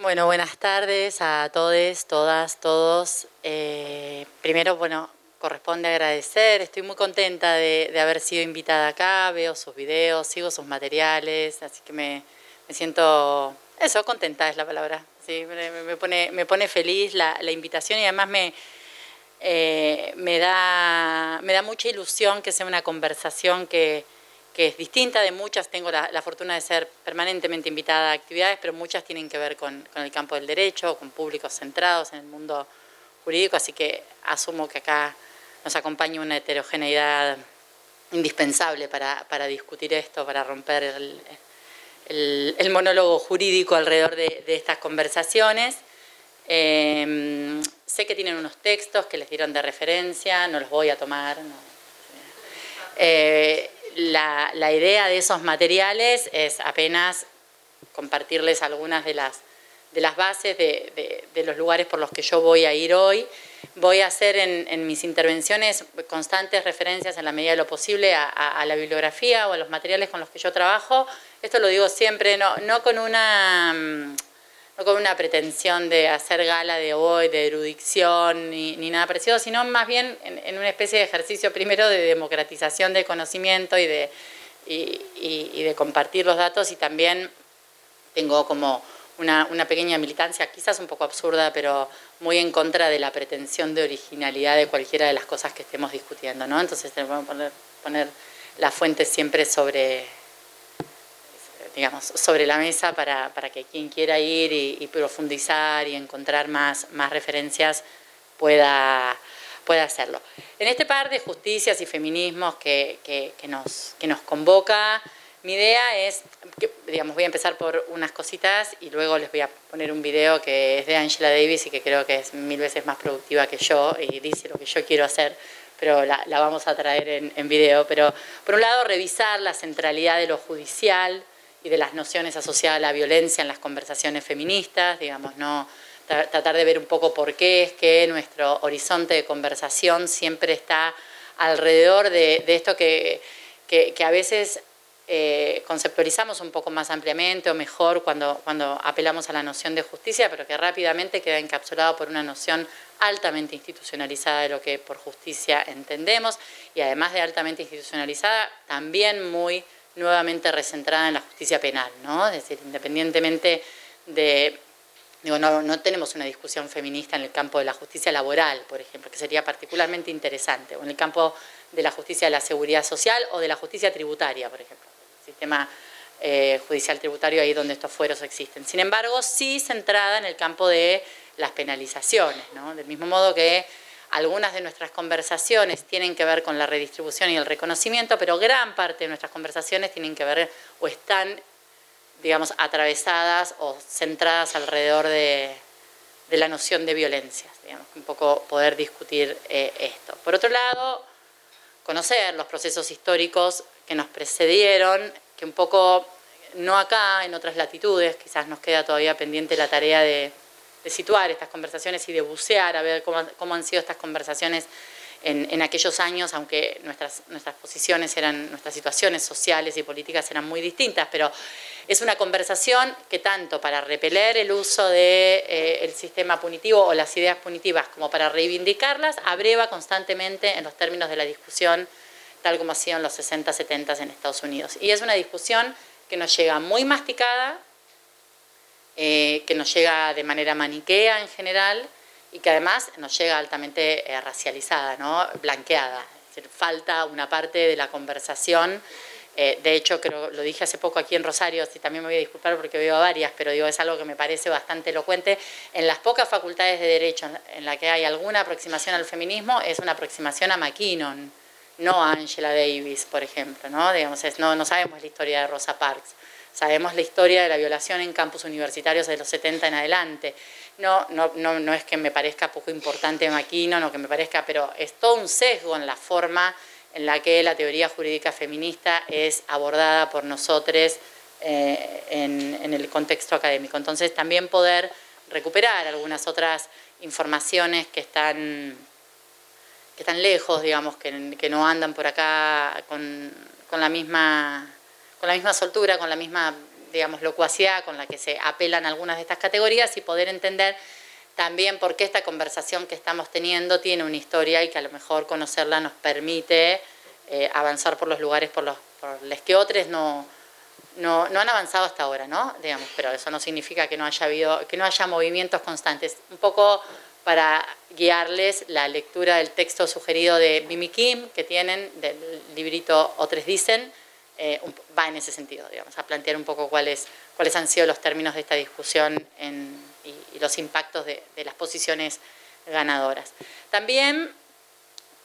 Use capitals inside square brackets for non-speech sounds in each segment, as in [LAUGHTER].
Bueno, buenas tardes a todos, todas, todos. Eh, primero, bueno, corresponde agradecer, estoy muy contenta de, haber sido invitada acá, veo sus videos, sigo sus materiales, así que me, siento, eso, contenta es la palabra, sí, me, pone, me pone feliz la, invitación y además me, eh, me, da, me da mucha ilusión que sea una conversación que que es distinta de muchas. Tengo la, fortuna de ser permanentemente invitada a actividades, pero muchas tienen que ver con, el campo del derecho, con públicos centrados en el mundo jurídico, así que asumo que acá nos acompaña una heterogeneidad indispensable para, discutir esto, para romper el, monólogo jurídico alrededor de, estas conversaciones. Em, sé que tienen unos textos que les dieron de referencia, no los voy a tomar. Eh, la, idea de esos materiales es apenas compartirles algunas de las, de las bases de, los lugares por los que yo voy a ir hoy. Voy a hacer en, mis intervenciones constantes referencias en la medida de lo posible a, la bibliografía o a los materiales con los que yo trabajo. Esto lo digo siempre, no, no con una mm, no con una pretensión de hacer gala de hoy, de erudición, ni, nada parecido, sino más bien en, una especie de ejercicio primero de democratización del conocimiento y de, y, de compartir los datos y también tengo como una, pequeña militancia, quizás un poco absurda, pero muy en contra de la pretensión de originalidad de cualquiera de las cosas que estemos discutiendo, ¿no? Entonces tenemos que poner, poner la fuente siempre sobre digamos, sobre la mesa para, que quien quiera ir y, profundizar y encontrar más, más referencias pueda, pueda hacerlo. En este par de justicias y feminismos que, que, nos, que nos convoca, mi idea es, digamos, voy a empezar por unas cositas y luego les voy a poner un video que es de Angela Davis y que creo que es mil veces más productiva que yo y dice lo que yo quiero hacer, pero la, la vamos a traer en, en video. Pero por un lado, revisar la centralidad de lo judicial, y de las nociones asociadas a la violencia en las conversaciones feministas, digamos, no tratar de ver un poco por qué es que nuestro horizonte de conversación siempre está alrededor de, esto que, a veces eh, conceptualizamos un poco más ampliamente o mejor cuando, cuando apelamos a la noción de justicia, pero que rápidamente queda encapsulado por una noción altamente institucionalizada de lo que por justicia entendemos y además de altamente institucionalizada, también muy nuevamente recentrada en la justicia penal, ¿no? Es decir, independientemente de... Digo, no, no tenemos una discusión feminista en el campo de la justicia laboral, por ejemplo, que sería particularmente interesante, o en el campo de la justicia de la seguridad social o de la justicia tributaria, por ejemplo, el sistema eh, judicial tributario ahí donde estos fueros existen. Sin embargo, sí centrada en el campo de las penalizaciones, ¿no? del mismo modo que algunas de nuestras conversaciones tienen que ver con la redistribución y el reconocimiento, pero gran parte de nuestras conversaciones tienen que ver o están, digamos, atravesadas o centradas alrededor de, la noción de violencia, digamos, un poco poder discutir eh, esto. Por otro lado, conocer los procesos históricos que nos precedieron, que un poco, no acá, en otras latitudes, quizás nos queda todavía pendiente la tarea de de situar estas conversaciones y de bucear a ver cómo, han sido estas conversaciones en, aquellos años, aunque nuestras, nuestras posiciones eran, nuestras situaciones sociales y políticas eran muy distintas, pero es una conversación que tanto para repeler el uso del de, eh, sistema punitivo o las ideas punitivas como para reivindicarlas, abreva constantemente en los términos de la discusión, tal como ha sido en los 60, 70 en Estados Unidos. Y es una discusión que nos llega muy masticada, eh, que nos llega de manera maniquea en general y que además nos llega altamente eh, racializada, ¿no? blanqueada. falta una parte de la conversación. Eh, de hecho, creo, lo dije hace poco aquí en Rosario, y también me voy a disculpar porque veo a varias, pero digo, es algo que me parece bastante elocuente. En las pocas facultades de Derecho en la que hay alguna aproximación al feminismo, es una aproximación a McKinnon, no a Angela Davis, por ejemplo. ¿no? Digamos, no, no sabemos la historia de Rosa Parks. Sabemos la historia de la violación en campus universitarios de los 70 en adelante. No, no, no, no es que me parezca poco importante Maquino, no que me parezca, pero es todo un sesgo en la forma en la que la teoría jurídica feminista es abordada por nosotros eh, en, el contexto académico. Entonces también poder recuperar algunas otras informaciones que están, que están lejos, digamos, que, no andan por acá con la misma con la misma soltura, con la misma digamos, locuacidad con la que se apelan algunas de estas categorías y poder entender también por qué esta conversación que estamos teniendo tiene una historia y que a lo mejor conocerla nos permite eh, avanzar por los lugares por los, los que otros no, no, han avanzado hasta ahora, ¿no? Digamos, pero eso no significa que no haya habido, que no haya movimientos constantes. Un poco para guiarles la lectura del texto sugerido de Mimi Kim, que tienen del librito Otros Dicen, eh, va en ese sentido, digamos, a plantear un poco cuáles, cuáles han sido los términos de esta discusión y, los impactos de, de, las posiciones ganadoras. También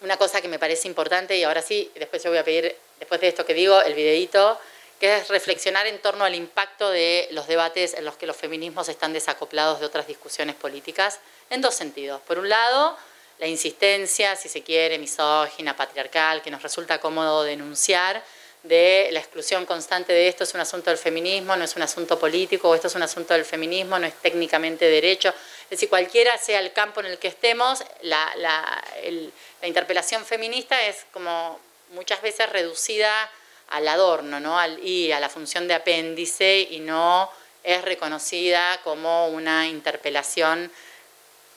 una cosa que me parece importante, y ahora sí, después yo voy a pedir, después de esto que digo, el videíto, que es reflexionar en torno al impacto de los debates en los que los feminismos están desacoplados de otras discusiones políticas, en dos sentidos. Por un lado, la insistencia, si se quiere, misógina, patriarcal, que nos resulta cómodo denunciar, de la exclusión constante de esto es un asunto del feminismo, no es un asunto político, o esto es un asunto del feminismo, no es técnicamente derecho. Es decir, cualquiera sea el campo en el que estemos, la, la interpelación feminista es como muchas veces reducida al adorno ¿no? y a la función de apéndice y no es reconocida como una interpelación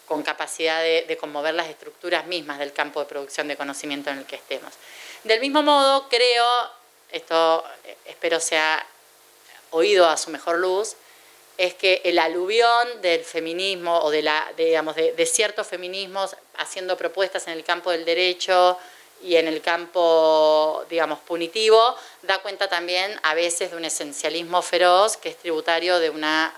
con capacidad de, conmover las estructuras mismas del campo de producción de conocimiento en el que estemos. Del mismo modo, creo, esto eh, espero sea oído a su mejor luz, es que el aluvión del feminismo o de, la, digamos, de ciertos feminismos haciendo propuestas en el campo del derecho, y en el campo, digamos, punitivo, da cuenta también a veces de un esencialismo feroz que es tributario de una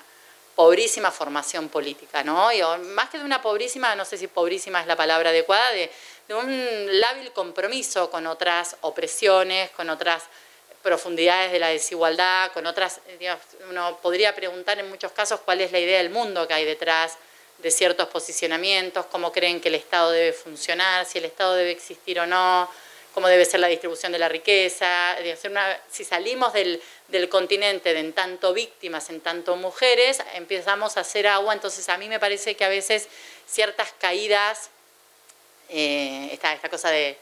pobrísima formación política, ¿no? Y, más que de una pobrísima, no sé si pobrísima es la palabra adecuada, de, de un lábil compromiso con otras opresiones, con otras profundidades de la desigualdad, con otras, digamos, uno podría preguntar en muchos casos cuál es la idea del mundo que hay detrás de ciertos posicionamientos, cómo creen que el Estado debe funcionar, si el Estado debe existir o no, cómo debe ser la distribución de la riqueza. si salimos del, continente de en tanto víctimas, en tanto mujeres, empezamos a hacer agua. Entonces a mí me parece que a veces ciertas caídas, eh, esta, cosa de...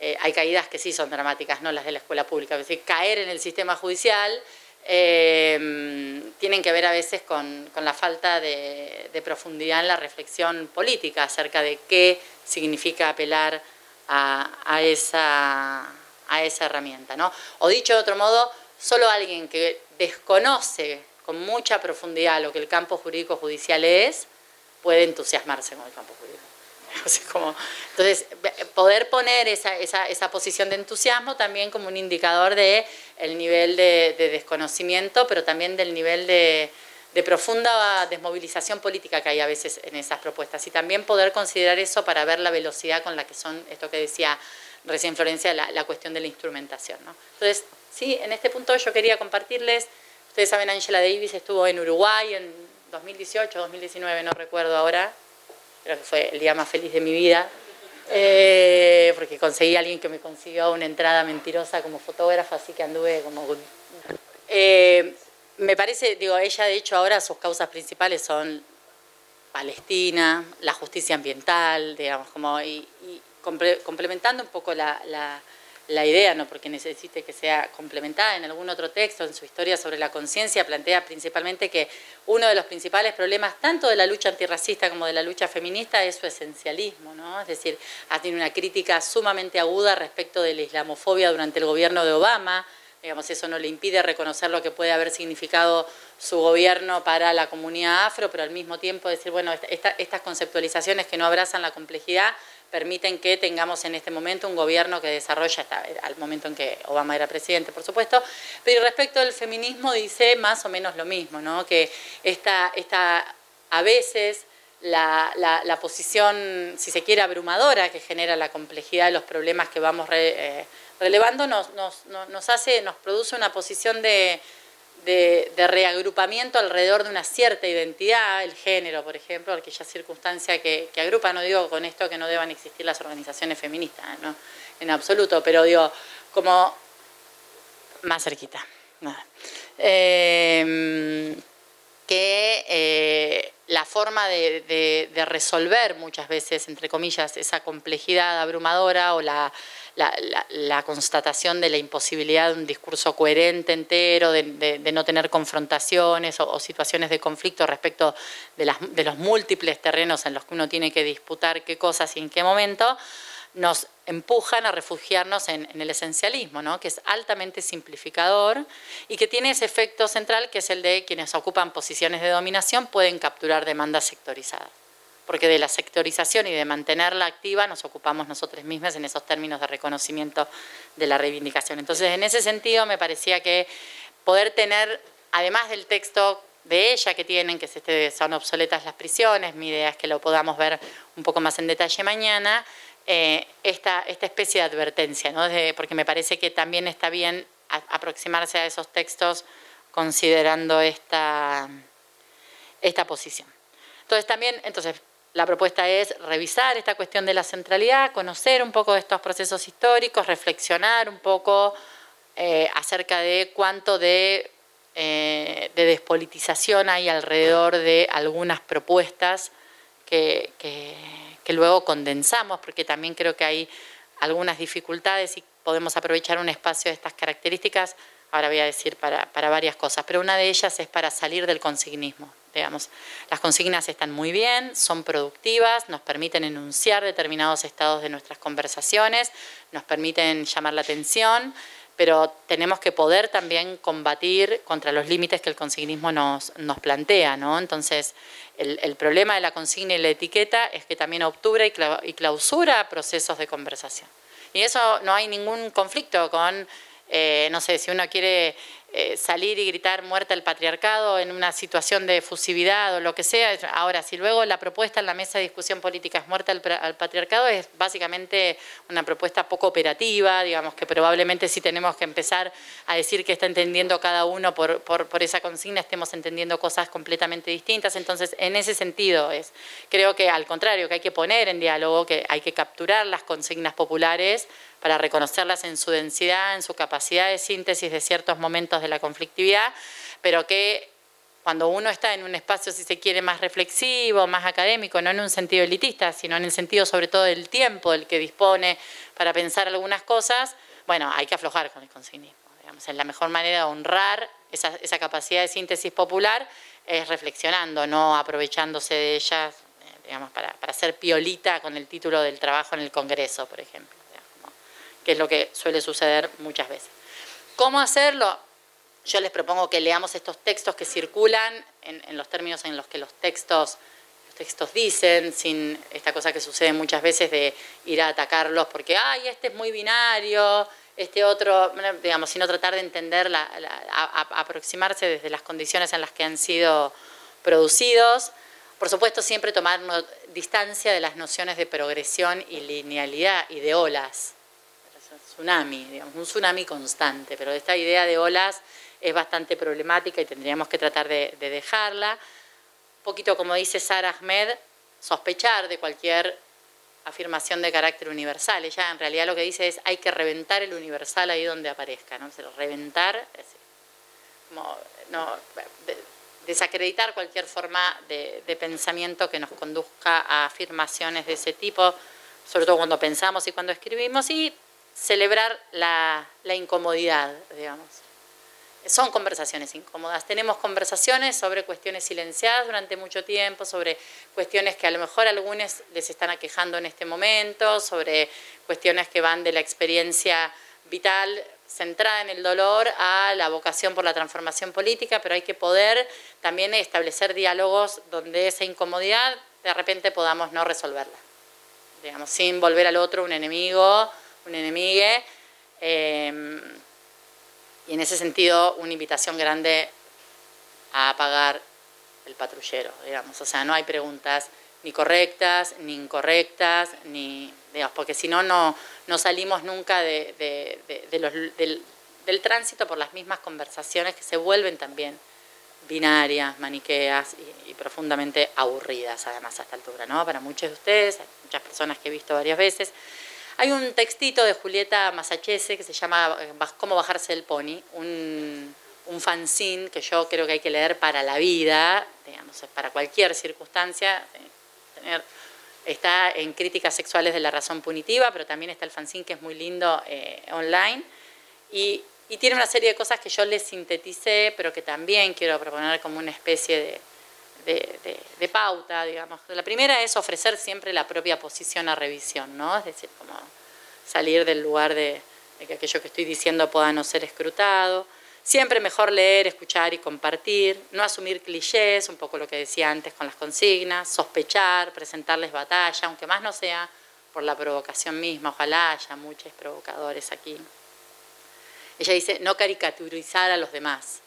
Eh, hay caídas que sí son dramáticas, no las de la escuela pública, es decir, caer en el sistema judicial eh, tienen que ver a veces con, la falta de, profundidad en la reflexión política acerca de qué significa apelar a, esa, a esa herramienta. ¿no? O dicho de otro modo, solo alguien que desconoce con mucha profundidad lo que el campo jurídico judicial es, puede entusiasmarse con el campo jurídico. [LAUGHS] entonces, poder poner esa, esa, esa, posición de entusiasmo también como un indicador de el nivel de, desconocimiento, pero también del nivel de, profunda desmovilización política que hay a veces en esas propuestas. Y también poder considerar eso para ver la velocidad con la que son, esto que decía recién Florencia, la, cuestión de la instrumentación. Entonces, sí, en este punto yo quería compartirles, ustedes saben, Angela Davis estuvo en Uruguay en 2018, 2019, no recuerdo ahora, creo que fue el día más feliz de mi vida, eh, porque conseguí a alguien que me consiguió una entrada mentirosa como fotógrafa, así que anduve como... Eh, me parece, digo, ella de hecho ahora sus causas principales son Palestina, la justicia ambiental, digamos, como, y, complementando un poco la idea, no porque necesite que sea complementada en algún otro texto, en su historia sobre la conciencia, plantea principalmente que uno de los principales problemas tanto de la lucha antirracista como de la lucha feminista es su esencialismo, ¿no? Es decir, ha tenido una crítica sumamente aguda respecto de la islamofobia durante el gobierno de Obama, digamos, eso no le impide reconocer lo que puede haber significado su gobierno para la comunidad afro, pero al mismo tiempo decir, bueno, estas conceptualizaciones que no abrazan la complejidad permiten que tengamos en este momento un gobierno que desarrolla, al momento en que Obama era presidente, por supuesto, pero respecto del feminismo dice más o menos lo mismo, ¿no? que esta, esta a veces la, posición, si se quiere, abrumadora que genera la complejidad de los problemas que vamos eh, relevando nos, nos, nos, hace, nos produce una posición de de, reagrupamiento alrededor de una cierta identidad, el género, por ejemplo, aquella circunstancia que, agrupa, no digo con esto que no deban existir las organizaciones feministas, ¿no? en absoluto, pero digo, como más cerquita. Em, que eh, la forma de, resolver muchas veces, entre comillas, esa complejidad abrumadora o la, constatación de la imposibilidad de un discurso coherente entero, de, no tener confrontaciones o, situaciones de conflicto respecto de, los múltiples terrenos en los que uno tiene que disputar qué cosas y en qué momento, nos empujan a refugiarnos en, el esencialismo, ¿no? que es altamente simplificador y que tiene ese efecto central que es el de quienes ocupan posiciones de dominación pueden capturar demandas sectorizadas. Porque de la sectorización y de mantenerla activa nos ocupamos nosotros mismos en esos términos de reconocimiento de la reivindicación. Entonces, en ese sentido, me parecía que poder tener, además del texto de ella que tienen, que este, son obsoletas las prisiones, mi idea es que lo podamos ver un poco más en detalle mañana, eh, esta, esta, especie de advertencia, ¿no? porque me parece que también está bien aproximarse a esos textos considerando esta, esta posición. Entonces también, entonces, la propuesta es revisar esta cuestión de la centralidad, conocer un poco de estos procesos históricos, reflexionar un poco eh, acerca de cuánto de, eh, de, despolitización hay alrededor de algunas propuestas que luego condensamos, porque también creo que hay algunas dificultades y podemos aprovechar un espacio de estas características, ahora voy a decir para, varias cosas, pero una de ellas es para salir del consignismo. Digamos. Las consignas están muy bien, son productivas, nos permiten enunciar determinados estados de nuestras conversaciones, nos permiten llamar la atención, pero tenemos que poder también combatir contra los límites que el consignismo nos, nos plantea. ¿no? Entonces, el, problema de la consigna y la etiqueta es que también obtura y clausura procesos de conversación. Y eso no hay ningún conflicto con, eh, no sé, si uno quiere eh, salir y gritar muerte al patriarcado en una situación de efusividad o lo que sea. Ahora, si luego la propuesta en la mesa de discusión política es muerte al, patriarcado, es básicamente una propuesta poco operativa, digamos que probablemente si tenemos que empezar a decir que está entendiendo cada uno por, por, esa consigna, estemos entendiendo cosas completamente distintas. Entonces, en ese sentido, es creo que al contrario, que hay que poner en diálogo, que hay que capturar las consignas populares para reconocerlas en su densidad, en su capacidad de síntesis de ciertos momentos de la conflictividad, pero que cuando uno está en un espacio, si se quiere, más reflexivo, más académico, no en un sentido elitista, sino en el sentido sobre todo del tiempo del que dispone para pensar algunas cosas, bueno, hay que aflojar con el consignismo. Digamos, es la mejor manera de honrar esa, esa capacidad de síntesis popular es reflexionando, no aprovechándose de ellas, eh, digamos, para, para hacer piolita con el título del trabajo en el Congreso, por ejemplo que es lo que suele suceder muchas veces. ¿Cómo hacerlo? Yo les propongo que leamos estos textos que circulan en, los términos en los que los textos, los textos dicen, sin esta cosa que sucede muchas veces de ir a atacarlos porque, ay, este es muy binario, este otro, digamos, sino tratar de entender, la, aproximarse desde las condiciones en las que han sido producidos. Por supuesto, siempre tomar distancia de las nociones de progresión y linealidad y de olas tsunami, digamos, un tsunami constante, pero esta idea de olas es bastante problemática y tendríamos que tratar de, dejarla. Un poquito como dice Sara Ahmed, sospechar de cualquier afirmación de carácter universal. Ella en realidad lo que dice es hay que reventar el universal ahí donde aparezca, ¿no? reventar, como, no, desacreditar cualquier forma de, de, pensamiento que nos conduzca a afirmaciones de ese tipo, sobre todo cuando pensamos y cuando escribimos, y celebrar la, incomodidad, digamos. Son conversaciones incómodas. Tenemos conversaciones sobre cuestiones silenciadas durante mucho tiempo, sobre cuestiones que a lo mejor algunos les están aquejando en este momento, sobre cuestiones que van de la experiencia vital centrada en el dolor a la vocación por la transformación política, pero hay que poder también establecer diálogos donde esa incomodidad de repente podamos no resolverla, digamos, sin volver al otro un enemigo un enemigo. Em, y en ese sentido, una invitación grande a apagar el patrullero, digamos. O sea, no hay preguntas ni correctas, ni incorrectas, ni, digamos, porque si no, no salimos nunca de, del, tránsito por las mismas conversaciones que se vuelven también binarias, maniqueas y, y, profundamente aburridas, además, a esta altura, ¿no? Para muchos de ustedes, muchas personas que he visto varias veces. Hay un textito de Julieta Masachese que se llama eh, Cómo bajarse el pony, un, un fanzine que yo creo que hay que leer para la vida, digamos, para cualquier circunstancia, tener Está en Críticas Sexuales de la Razón Punitiva, pero también está el fanzine que es muy lindo eh, online. Y, tiene una serie de cosas que yo les sinteticé, pero que también quiero proponer como una especie de, pauta, digamos. La primera es ofrecer siempre la propia posición a revisión, ¿no? Es decir, como salir del lugar de, de que aquello que estoy diciendo pueda no ser escrutado. Siempre mejor leer, escuchar y compartir, no asumir clichés, un poco lo que decía antes con las consignas, sospechar, presentarles batalla, aunque más no sea por la provocación misma, ojalá haya muchos provocadores aquí. Ella dice, no caricaturizar a los demás,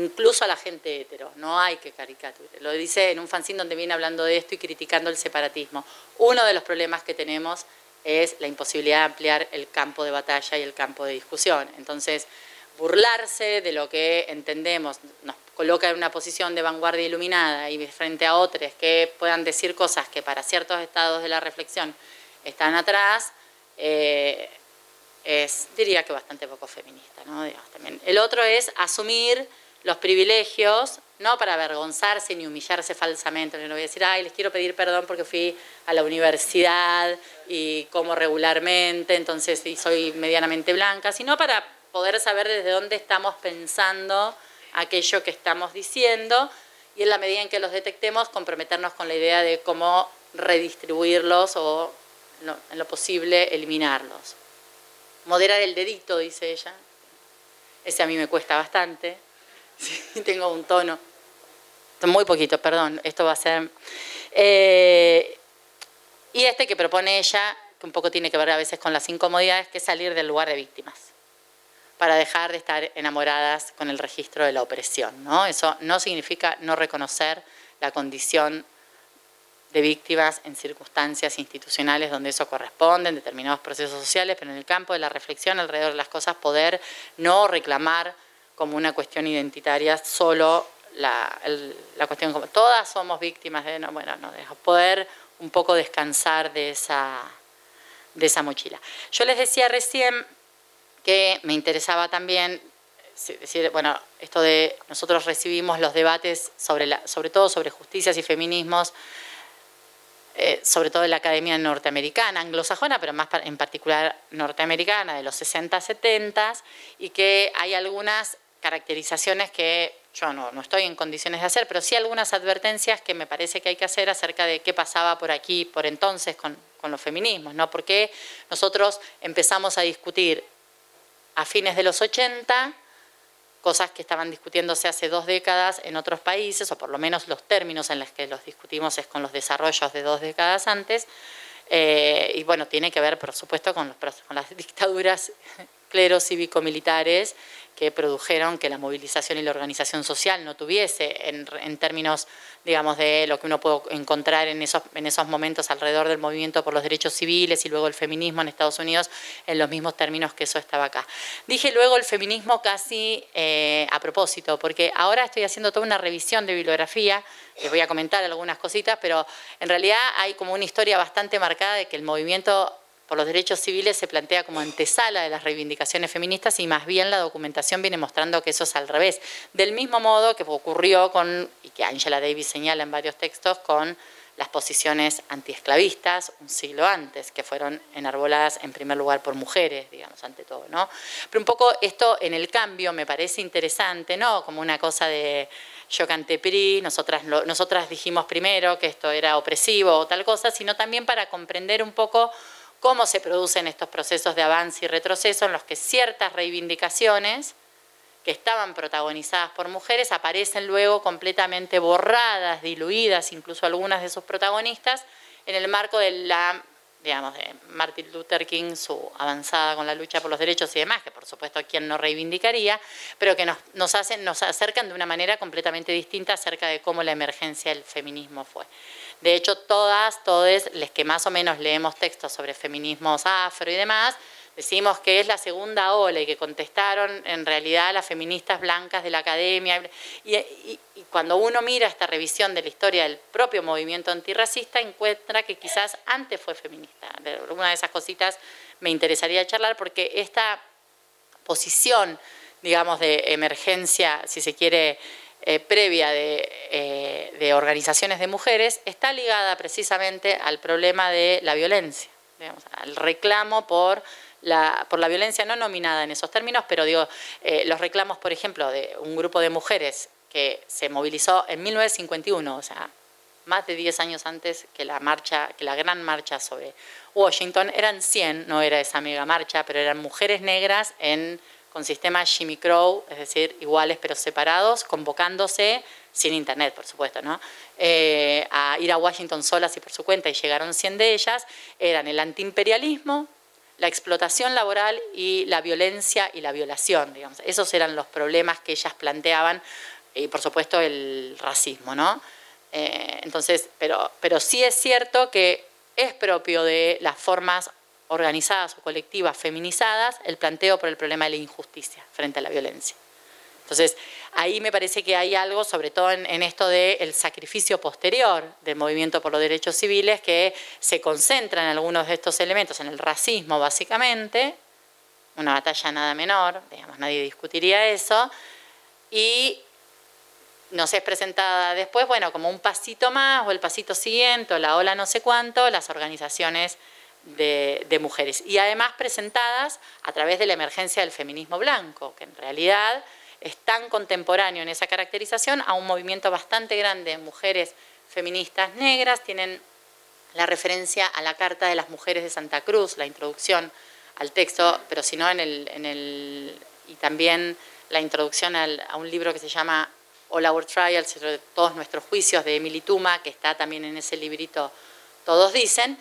incluso a la gente hetero, no hay que caricaturizar. Lo dice en un fanzine donde viene hablando de esto y criticando el separatismo. Uno de los problemas que tenemos es la imposibilidad de ampliar el campo de batalla y el campo de discusión. Entonces, burlarse de lo que entendemos, nos coloca en una posición de vanguardia iluminada y frente a otros que puedan decir cosas que para ciertos estados de la reflexión están atrás, eh, es, diría que bastante poco feminista. ¿no? también. El otro es asumir los privilegios, no para avergonzarse ni humillarse falsamente, no voy a decir, ay, les quiero pedir perdón porque fui a la universidad y como regularmente, entonces soy medianamente blanca, sino para poder saber desde dónde estamos pensando aquello que estamos diciendo y en la medida en que los detectemos comprometernos con la idea de cómo redistribuirlos o en lo posible eliminarlos. Moderar el dedito, dice ella. Ese a mí me cuesta bastante. [LAUGHS] tengo un tono. Muy poquito, perdón. Esto va a ser... Eh, y este que propone ella, que un poco tiene que ver a veces con las incomodidades, que es salir del lugar de víctimas para dejar de estar enamoradas con el registro de la opresión. ¿no? Eso no significa no reconocer la condición de víctimas en circunstancias institucionales donde eso corresponde, en determinados procesos sociales, pero en el campo de la reflexión alrededor de las cosas, poder no reclamar como una cuestión identitaria solo la, cuestión como todas somos víctimas de, no, bueno, no, poder un poco descansar de esa, de esa mochila. Yo les decía recién que me interesaba también decir, bueno, esto de nosotros recibimos los debates sobre, la, sobre todo sobre justicias y feminismos, eh, sobre todo en la academia norteamericana, anglosajona, pero más en particular norteamericana, de los 60, 70, y que hay algunas caracterizaciones que yo no, no estoy en condiciones de hacer, pero sí algunas advertencias que me parece que hay que hacer acerca de qué pasaba por aquí, por entonces, con, con los feminismos, ¿no? Porque nosotros empezamos a discutir a fines de los 80, cosas que estaban discutiéndose hace dos décadas en otros países, o por lo menos los términos en los que los discutimos es con los desarrollos de dos décadas antes, eh, y bueno, tiene que ver, por supuesto, con, con las [LAUGHS] dictaduras cleros cívico-militares que produjeron que la movilización y la organización social no tuviese, en, términos, digamos, de lo que uno puede encontrar en esos, en esos momentos alrededor del movimiento por los derechos civiles y luego el feminismo en Estados Unidos, en los mismos términos que eso estaba acá. Dije luego el feminismo casi eh, a propósito, porque ahora estoy haciendo toda una revisión de bibliografía, les voy a comentar algunas cositas, pero en realidad hay como una historia bastante marcada de que el movimiento por los derechos civiles se plantea como antesala de las reivindicaciones feministas y más bien la documentación viene mostrando que eso es al revés. Del mismo modo que ocurrió con, y que Angela Davis señala en varios textos, con las posiciones antiesclavistas un siglo antes, que fueron enarboladas en primer lugar por mujeres, digamos, ante todo, ¿no? Pero un poco esto en el cambio me parece interesante, ¿no? Como una cosa de yo canté PRI, nosotras, nosotras dijimos primero que esto era opresivo o tal cosa, sino también para comprender un poco cómo se producen estos procesos de avance y retroceso en los que ciertas reivindicaciones que estaban protagonizadas por mujeres aparecen luego completamente borradas, diluidas, incluso algunas de sus protagonistas, en el marco de la, digamos, Martin Luther King, su avanzada con la lucha por los derechos y demás, que por supuesto quien no reivindicaría, pero que nos, nos, hacen, nos acercan de una manera completamente distinta acerca de cómo la emergencia del feminismo fue. De hecho, todas, todos, les que más o menos leemos textos sobre feminismos afro y demás, decimos que es la segunda ola y que contestaron en realidad las feministas blancas de la academia. Y, cuando uno mira esta revisión de la historia del propio movimiento antirracista, encuentra que quizás antes fue feminista. Alguna de esas cositas me interesaría charlar porque esta posición digamos, de emergencia, si se quiere, eh, previa eh, de, organizaciones de mujeres, está ligada precisamente al problema de la violencia, al reclamo por la, por la violencia no nominada en esos términos, pero digo, eh, los reclamos, por ejemplo, de un grupo de mujeres que se movilizó en 1951, o sea, más de 10 años antes que la marcha, que la gran marcha sobre Washington, eran 100, no era esa mega marcha, pero eran mujeres negras en con sistema Jimmy Crow, es decir, iguales pero separados, convocándose, sin internet por supuesto, ¿no? Eh, a ir a Washington solas y por su cuenta, y llegaron 100 de ellas, eran el antiimperialismo, la explotación laboral y la violencia y la violación, digamos. Esos eran los problemas que ellas planteaban, y por supuesto el racismo, ¿no? Eh, entonces, pero, pero sí es cierto que es propio de las formas organizadas o colectivas feminizadas el planteo por el problema de la injusticia frente a la violencia. Entonces, ahí me parece que hay algo, sobre todo en, esto del sacrificio posterior del movimiento por los derechos civiles, que se concentra en algunos de estos elementos, en el racismo básicamente, una batalla nada menor, digamos, nadie discutiría eso, y nos es presentada después, bueno, como un pasito más, o el pasito siguiente, o la ola no sé cuánto, las organizaciones de, mujeres. Y además presentadas a través de la emergencia del feminismo blanco, que en realidad es tan contemporáneo en esa caracterización a un movimiento bastante grande de mujeres feministas negras. Tienen la referencia a la Carta de las Mujeres de Santa Cruz, la introducción al texto, pero si no en el, en el y también la introducción a un libro que se llama All Our Trials, todos nuestros juicios de Emily Tuma, que está también en ese librito Todos Dicen,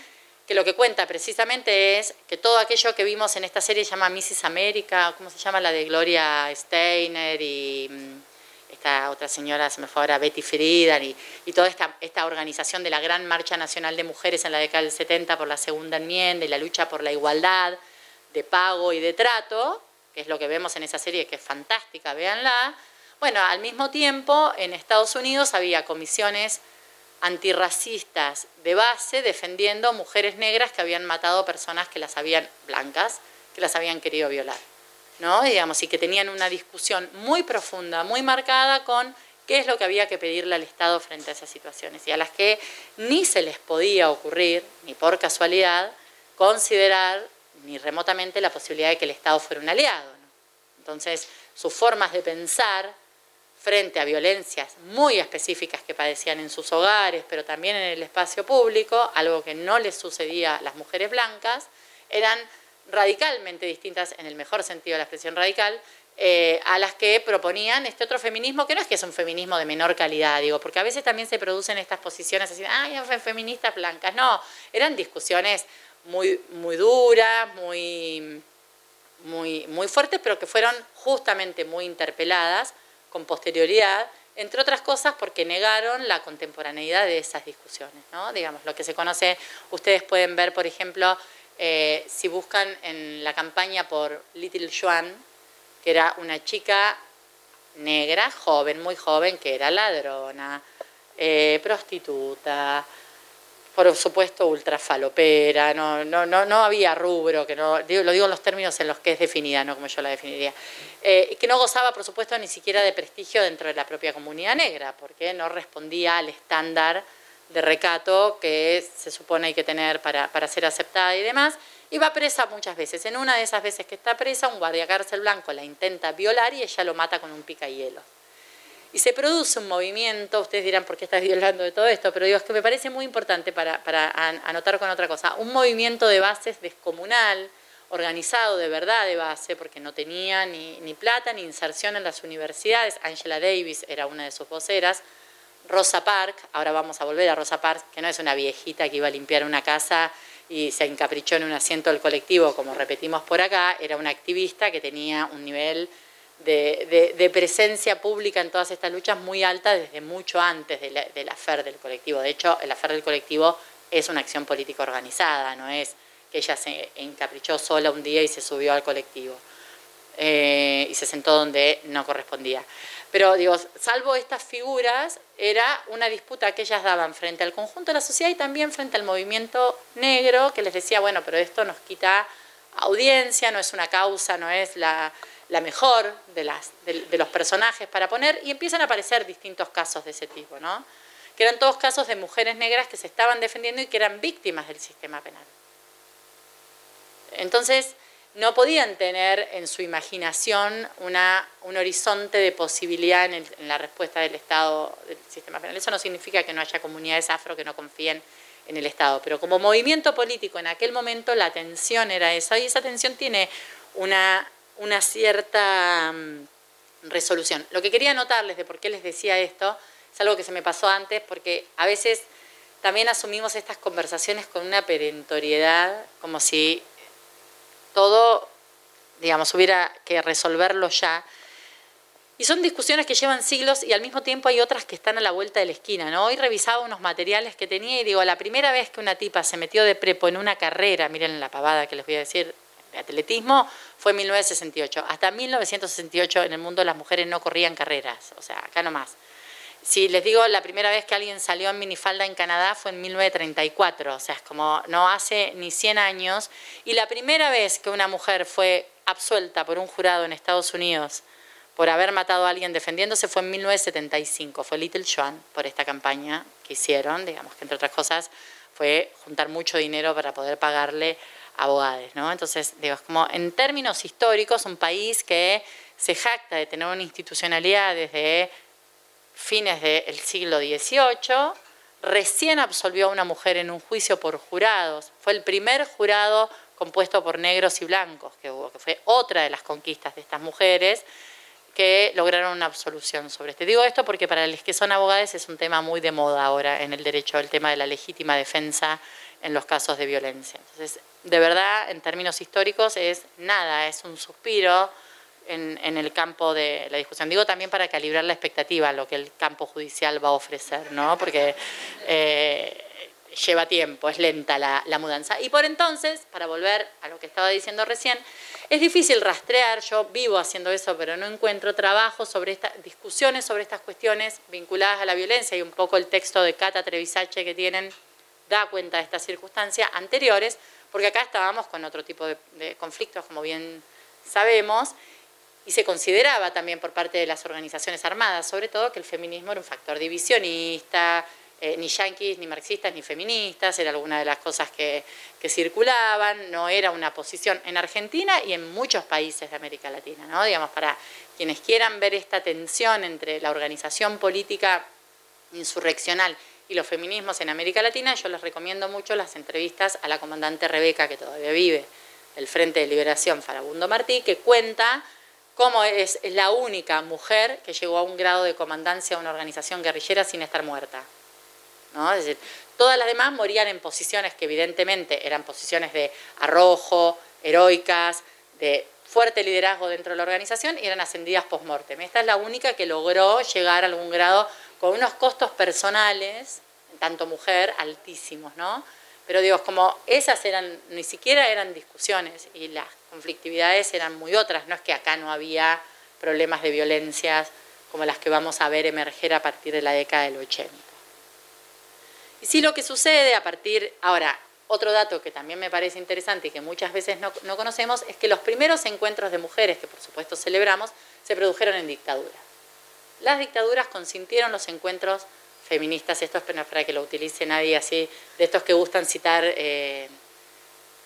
que lo que cuenta precisamente es que todo aquello que vimos en esta serie se llama Mrs. America, ¿cómo se llama? La de Gloria Steiner y mm, esta otra señora, se me fue ahora, Betty Friedan, y, toda esta, esta organización de la Gran Marcha Nacional de Mujeres en la década del 70 por la segunda enmienda y la lucha por la igualdad de pago y de trato, que es lo que vemos en esa serie, que es fantástica, véanla. Bueno, al mismo tiempo, en Estados Unidos había comisiones antirracistas de base defendiendo mujeres negras que habían matado personas que las habían blancas, que las habían querido violar. ¿no? Digamos, y que tenían una discusión muy profunda, muy marcada con qué es lo que había que pedirle al Estado frente a esas situaciones y a las que ni se les podía ocurrir, ni por casualidad, considerar ni remotamente la posibilidad de que el Estado fuera un aliado. Entonces, sus formas de pensar frente a violencias muy específicas que padecían en sus hogares, pero también en el espacio público, algo que no les sucedía a las mujeres blancas, eran radicalmente distintas, en el mejor sentido de la expresión radical, eh, a las que proponían este otro feminismo, que no es que es un feminismo de menor calidad, digo, porque a veces también se producen estas posiciones así, ay, feministas blancas, no, eran discusiones muy, muy duras, muy, muy, muy fuertes, pero que fueron justamente muy interpeladas con posterioridad, entre otras cosas porque negaron la contemporaneidad de esas discusiones. ¿no? Digamos, lo que se conoce, ustedes pueden ver, por ejemplo, eh, si buscan en la campaña por Little Joan, que era una chica negra, joven, muy joven, que era ladrona, eh, prostituta, por supuesto ultrafalopera, no, no, no, no había rubro, que no, lo digo en los términos en los que es definida, no como yo la definiría, eh, que no gozaba, por supuesto, ni siquiera de prestigio dentro de la propia comunidad negra, porque no respondía al estándar de recato que se supone hay que tener para, para ser aceptada y demás, y va presa muchas veces. En una de esas veces que está presa, un guardia cárcel blanco la intenta violar y ella lo mata con un picahielo. Y se produce un movimiento, ustedes dirán por qué estás violando de todo esto, pero digo, es que me parece muy importante para, para anotar con otra cosa, un movimiento de bases descomunal, organizado de verdad de base, porque no tenía ni, ni plata ni inserción en las universidades. Angela Davis era una de sus voceras. Rosa Park, ahora vamos a volver a Rosa Parks, que no es una viejita que iba a limpiar una casa y se encaprichó en un asiento del colectivo, como repetimos por acá, era una activista que tenía un nivel de, presencia pública en todas estas luchas muy alta desde mucho antes de la, afer del colectivo. De hecho, el afer del colectivo es una acción política organizada, no es que ella se encaprichó sola un día y se subió al colectivo eh, y se sentó donde no correspondía. Pero digo, salvo estas figuras, era una disputa que ellas daban frente al conjunto de la sociedad y también frente al movimiento negro, que les decía, bueno, pero esto nos quita audiencia, no es una causa, no es la, mejor de, las, de, los personajes para poner, y empiezan a aparecer distintos casos de ese tipo, ¿no? que eran todos casos de mujeres negras que se estaban defendiendo y que eran víctimas del sistema penal. Entonces, no podían tener en su imaginación una, un horizonte de posibilidad en, la respuesta del Estado del sistema penal. Eso no significa que no haya comunidades afro que no confíen en el Estado, pero como movimiento político en aquel momento la tensión era esa y esa tensión tiene una, una cierta mm, resolución. Lo que quería notarles de por qué les decía esto es algo que se me pasó antes porque a veces también asumimos estas conversaciones con una perentoriedad como si todo, digamos, hubiera que resolverlo ya. Y son discusiones que llevan siglos y al mismo tiempo hay otras que están a la vuelta de la esquina. ¿no? Hoy revisaba unos materiales que tenía y digo, la primera vez que una tipa se metió de prepo en una carrera, miren la pavada que les voy a decir, de atletismo, fue en 1968. Hasta 1968 en el mundo las mujeres no corrían carreras, o sea, acá nomás. Si les digo, la primera vez que alguien salió en minifalda en Canadá fue en 1934, o sea, es como no hace ni 100 años. Y la primera vez que una mujer fue absuelta por un jurado en Estados Unidos por haber matado a alguien defendiéndose fue en 1975, fue Little Joan por esta campaña que hicieron, digamos que entre otras cosas fue juntar mucho dinero para poder pagarle abogados, ¿no? Entonces, digo, es como en términos históricos, un país que se jacta de tener una institucionalidad desde fines del siglo XVIII, recién absolvió a una mujer en un juicio por jurados. Fue el primer jurado compuesto por negros y blancos que hubo, que fue otra de las conquistas de estas mujeres que lograron una absolución sobre este. Digo esto porque para los que son abogados es un tema muy de moda ahora en el derecho, el tema de la legítima defensa en los casos de violencia. Entonces, de verdad, en términos históricos es nada, es un suspiro en, el campo de la discusión. Digo también para calibrar la expectativa, lo que el campo judicial va a ofrecer, ¿no? Porque eh, lleva tiempo, es lenta la, mudanza. Y por entonces, para volver a lo que estaba diciendo recién, es difícil rastrear, yo vivo haciendo eso, pero no encuentro trabajo sobre estas discusiones sobre estas cuestiones vinculadas a la violencia y un poco el texto de Cata Trevisache que tienen da cuenta de estas circunstancias anteriores, porque acá estábamos con otro tipo de conflictos, como bien sabemos, y se consideraba también por parte de las organizaciones armadas, sobre todo, que el feminismo era un factor divisionista, eh, ni yanquis, ni marxistas, ni feministas, era alguna de las cosas que, circulaban, no era una posición en Argentina y en muchos países de América Latina, ¿no? Digamos, para quienes quieran ver esta tensión entre la organización política insurreccional y los feminismos en América Latina, yo les recomiendo mucho las entrevistas a la comandante Rebeca, que todavía vive, del Frente de Liberación Farabundo Martí, que cuenta cómo es, la única mujer que llegó a un grado de comandancia de una organización guerrillera sin estar muerta. ¿no? Es decir, todas las demás morían en posiciones que evidentemente eran posiciones de arrojo, heroicas, de fuerte liderazgo dentro de la organización y eran ascendidas post-mortem. Esta es la única que logró llegar a algún grado con unos costos personales, tanto mujer, altísimos, ¿no? Pero digo, como esas eran, ni siquiera eran discusiones y las conflictividades eran muy otras, no es que acá no había problemas de violencias como las que vamos a ver emerger a partir de la década del 80. Y sí lo que sucede a partir, ahora, otro dato que también me parece interesante y que muchas veces no, no conocemos es que los primeros encuentros de mujeres, que por supuesto celebramos, se produjeron en dictaduras. Las dictaduras consintieron los encuentros feministas, esto es para que lo utilice nadie así, de estos que gustan citar eh,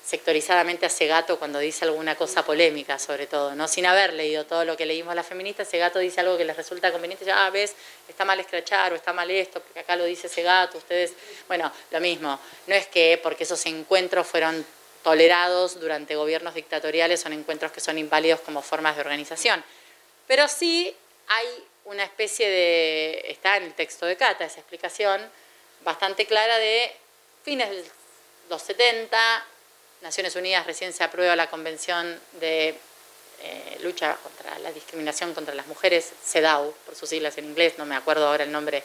sectorizadamente a Segato cuando dice alguna cosa polémica, sobre todo, ¿no? sin haber leído todo lo que leímos las feministas, Segato dice algo que les resulta conveniente, ya ah, ves, está mal escrachar o está mal esto, porque acá lo dice Segato, ustedes, bueno, lo mismo, no es que porque esos encuentros fueron tolerados durante gobiernos dictatoriales son encuentros que son inválidos como formas de organización, pero sí hay una especie de, está en el texto de Cata, esa explicación bastante clara de fines de los 70, Naciones Unidas recién se aprueba la Convención de eh, Lucha contra la Discriminación contra las Mujeres, CEDAW, por sus siglas en inglés, no me acuerdo ahora el nombre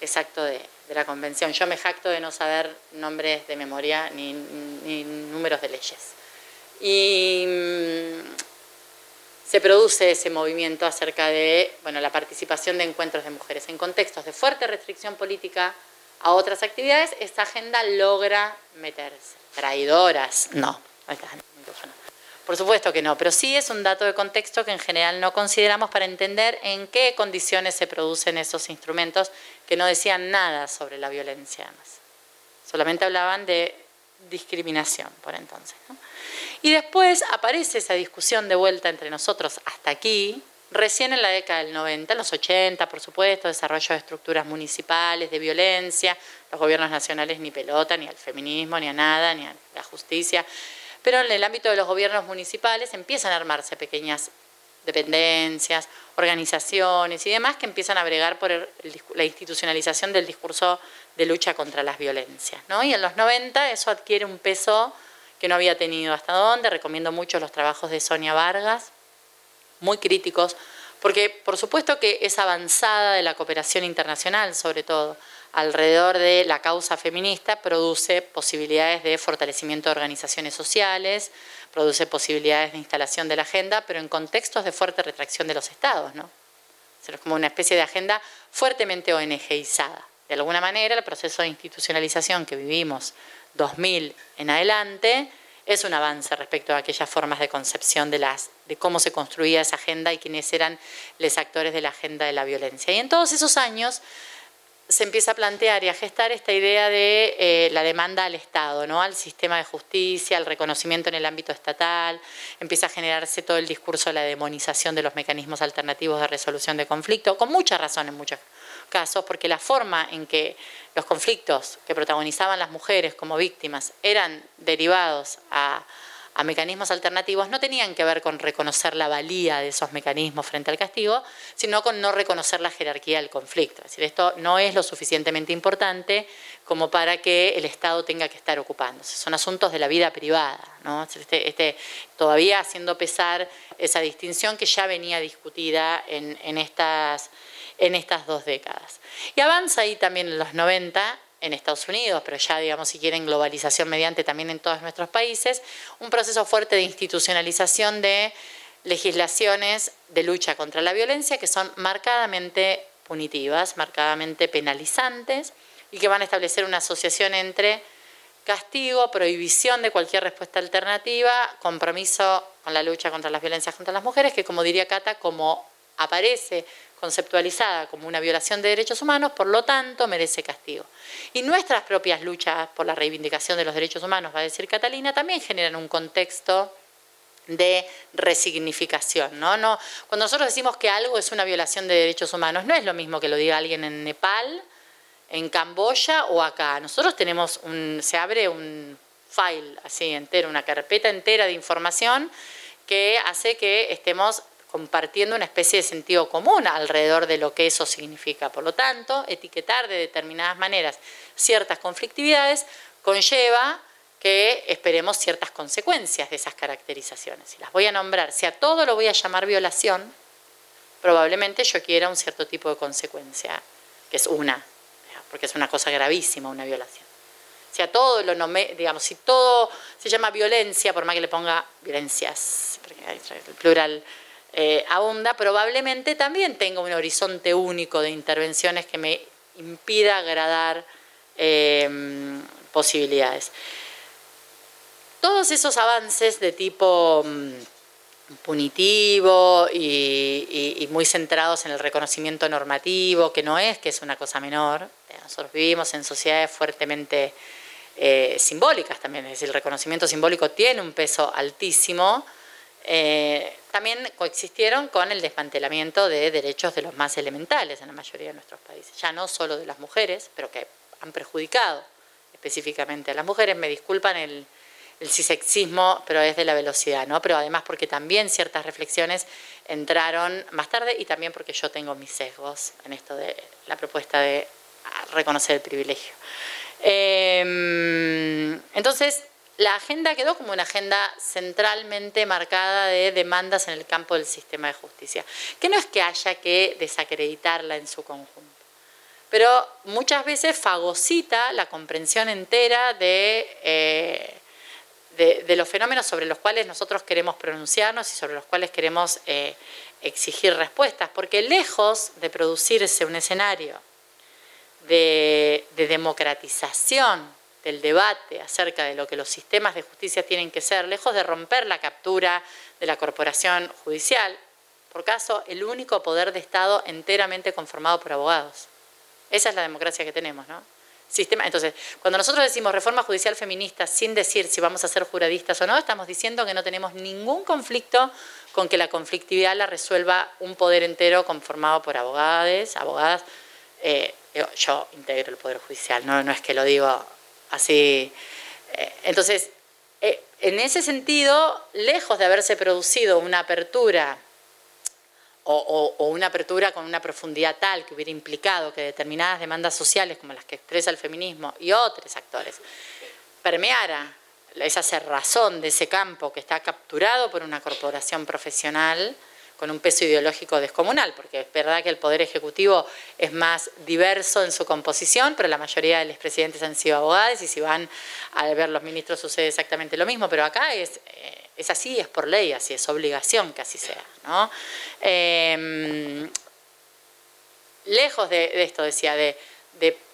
exacto de, la convención. Yo me jacto de no saber nombres de memoria ni, ni números de leyes. Y mm, se produce ese movimiento acerca de bueno, la participación de encuentros de mujeres. En contextos de fuerte restricción política a otras actividades, esta agenda logra meterse. Traidoras, no. Por supuesto que no, pero sí es un dato de contexto que en general no consideramos para entender en qué condiciones se producen esos instrumentos que no decían nada sobre la violencia Solamente hablaban de discriminación por entonces. Y después aparece esa discusión de vuelta entre nosotros hasta aquí, recién en la década del 90, en los 80, por supuesto, desarrollo de estructuras municipales, de violencia, los gobiernos nacionales ni pelota, ni al feminismo, ni a nada, ni a la justicia pero en el ámbito de los gobiernos municipales empiezan a armarse pequeñas dependencias, organizaciones y demás que empiezan a bregar por la institucionalización del discurso de lucha contra las violencias. Y en los 90 eso adquiere un peso que no había tenido hasta dónde. Recomiendo mucho los trabajos de Sonia Vargas, muy críticos, porque por supuesto que es avanzada de la cooperación internacional, sobre todo, alrededor de la causa feminista produce posibilidades de fortalecimiento de organizaciones sociales, produce posibilidades de instalación de la agenda, pero en contextos de fuerte retracción de los estados, ¿no? Es como una especie de agenda fuertemente ONGizada. De alguna manera, el proceso de institucionalización que vivimos 2000 en adelante es un avance respecto a aquellas formas de concepción de, las, de cómo se construía esa agenda y quiénes eran los actores de la agenda de la violencia. Y en todos esos años se empieza a plantear y a gestar esta idea de eh, la demanda al Estado, ¿no? al sistema de justicia, al reconocimiento en el ámbito estatal, empieza a generarse todo el discurso de la demonización de los mecanismos alternativos de resolución de conflicto, con mucha razón en casos, porque la forma en que los conflictos que protagonizaban las mujeres como víctimas eran derivados a mecanismos alternativos no tenían que ver con reconocer la valía de esos mecanismos frente al castigo, sino con no reconocer la jerarquía del conflicto. Es decir, esto no es lo suficientemente importante como para que el Estado tenga que estar ocupándose. Son asuntos de la vida privada, ¿no? Este, este, todavía haciendo pesar esa distinción que ya venía discutida en, en, estas, en estas dos décadas. Y avanza ahí también en los 90 en Estados Unidos, pero ya, digamos, si quieren, globalización mediante también en todos nuestros países, un proceso fuerte de institucionalización de legislaciones de lucha contra la violencia que son marcadamente punitivas, marcadamente penalizantes y que van a establecer una asociación entre castigo, prohibición de cualquier respuesta alternativa, compromiso con la lucha contra las violencias contra las mujeres, que como diría Cata, como aparece conceptualizada como una violación de derechos humanos, por lo tanto merece castigo. Y nuestras propias luchas por la reivindicación de los derechos humanos, va a decir Catalina, también generan un contexto de resignificación. ¿no? No, cuando nosotros decimos que algo es una violación de derechos humanos, no es lo mismo que lo diga alguien en Nepal, en Camboya o acá. Nosotros tenemos un, se abre un file así entero, una carpeta entera de información que hace que estemos compartiendo una especie de sentido común alrededor de lo que eso significa. Por lo tanto, etiquetar de determinadas maneras ciertas conflictividades conlleva que esperemos ciertas consecuencias de esas caracterizaciones. Si las voy a nombrar, si a todo lo voy a llamar violación, probablemente yo quiera un cierto tipo de consecuencia, que es una, porque es una cosa gravísima una violación. Si a todo lo nomé, digamos, si todo se llama violencia, por más que le ponga violencias, el plural eh, abunda, probablemente también tenga un horizonte único de intervenciones que me impida agradar eh, posibilidades. Todos esos avances de tipo mm, punitivo y, muy centrados en el reconocimiento normativo, que no es que es una cosa menor, nosotros vivimos en sociedades fuertemente eh, simbólicas también, es decir, el reconocimiento simbólico tiene un peso altísimo, eh, también coexistieron con el desmantelamiento de derechos de los más elementales en la mayoría de nuestros países, ya no solo de las mujeres, pero que han perjudicado específicamente a las mujeres. Me disculpan el, el cisexismo, pero es de la velocidad, ¿no? Pero además porque también ciertas reflexiones entraron más tarde y también porque yo tengo mis sesgos en esto de la propuesta de reconocer el privilegio. Eh, entonces, la agenda quedó como una agenda centralmente marcada de demandas en el campo del sistema de justicia, que no es que haya que desacreditarla en su conjunto, pero muchas veces fagocita la comprensión entera de, eh, los fenómenos sobre los cuales nosotros queremos pronunciarnos y sobre los cuales queremos eh, exigir respuestas, porque lejos de producirse un escenario de democratización del debate acerca de lo que los sistemas de justicia tienen que ser, lejos de romper la captura de la corporación judicial, por caso, el único poder de Estado enteramente conformado por abogados. Esa es la democracia que tenemos, ¿no? Sistema, entonces, cuando nosotros decimos reforma judicial feminista sin decir si vamos a ser juradistas o no, estamos diciendo que no tenemos ningún conflicto con que la conflictividad la resuelva un poder entero conformado por abogados, abogadas. Eh, yo integro el Poder Judicial, no, no es que lo digo así. Eh, entonces, eh, en ese sentido, lejos de haberse producido una apertura o, una apertura con una profundidad tal que hubiera implicado que determinadas demandas sociales como las que expresa el feminismo y otros actores permeara esa cerrazón de ese campo que está capturado por una corporación profesional con un peso ideológico descomunal, porque es verdad que el Poder Ejecutivo es más diverso en su composición, pero la mayoría de los presidentes han sido abogados y si van a ver los ministros sucede exactamente lo mismo, pero acá es, eh, así, es por ley, así es obligación que así sea. ¿no? Em, lejos de, esto, decía, de,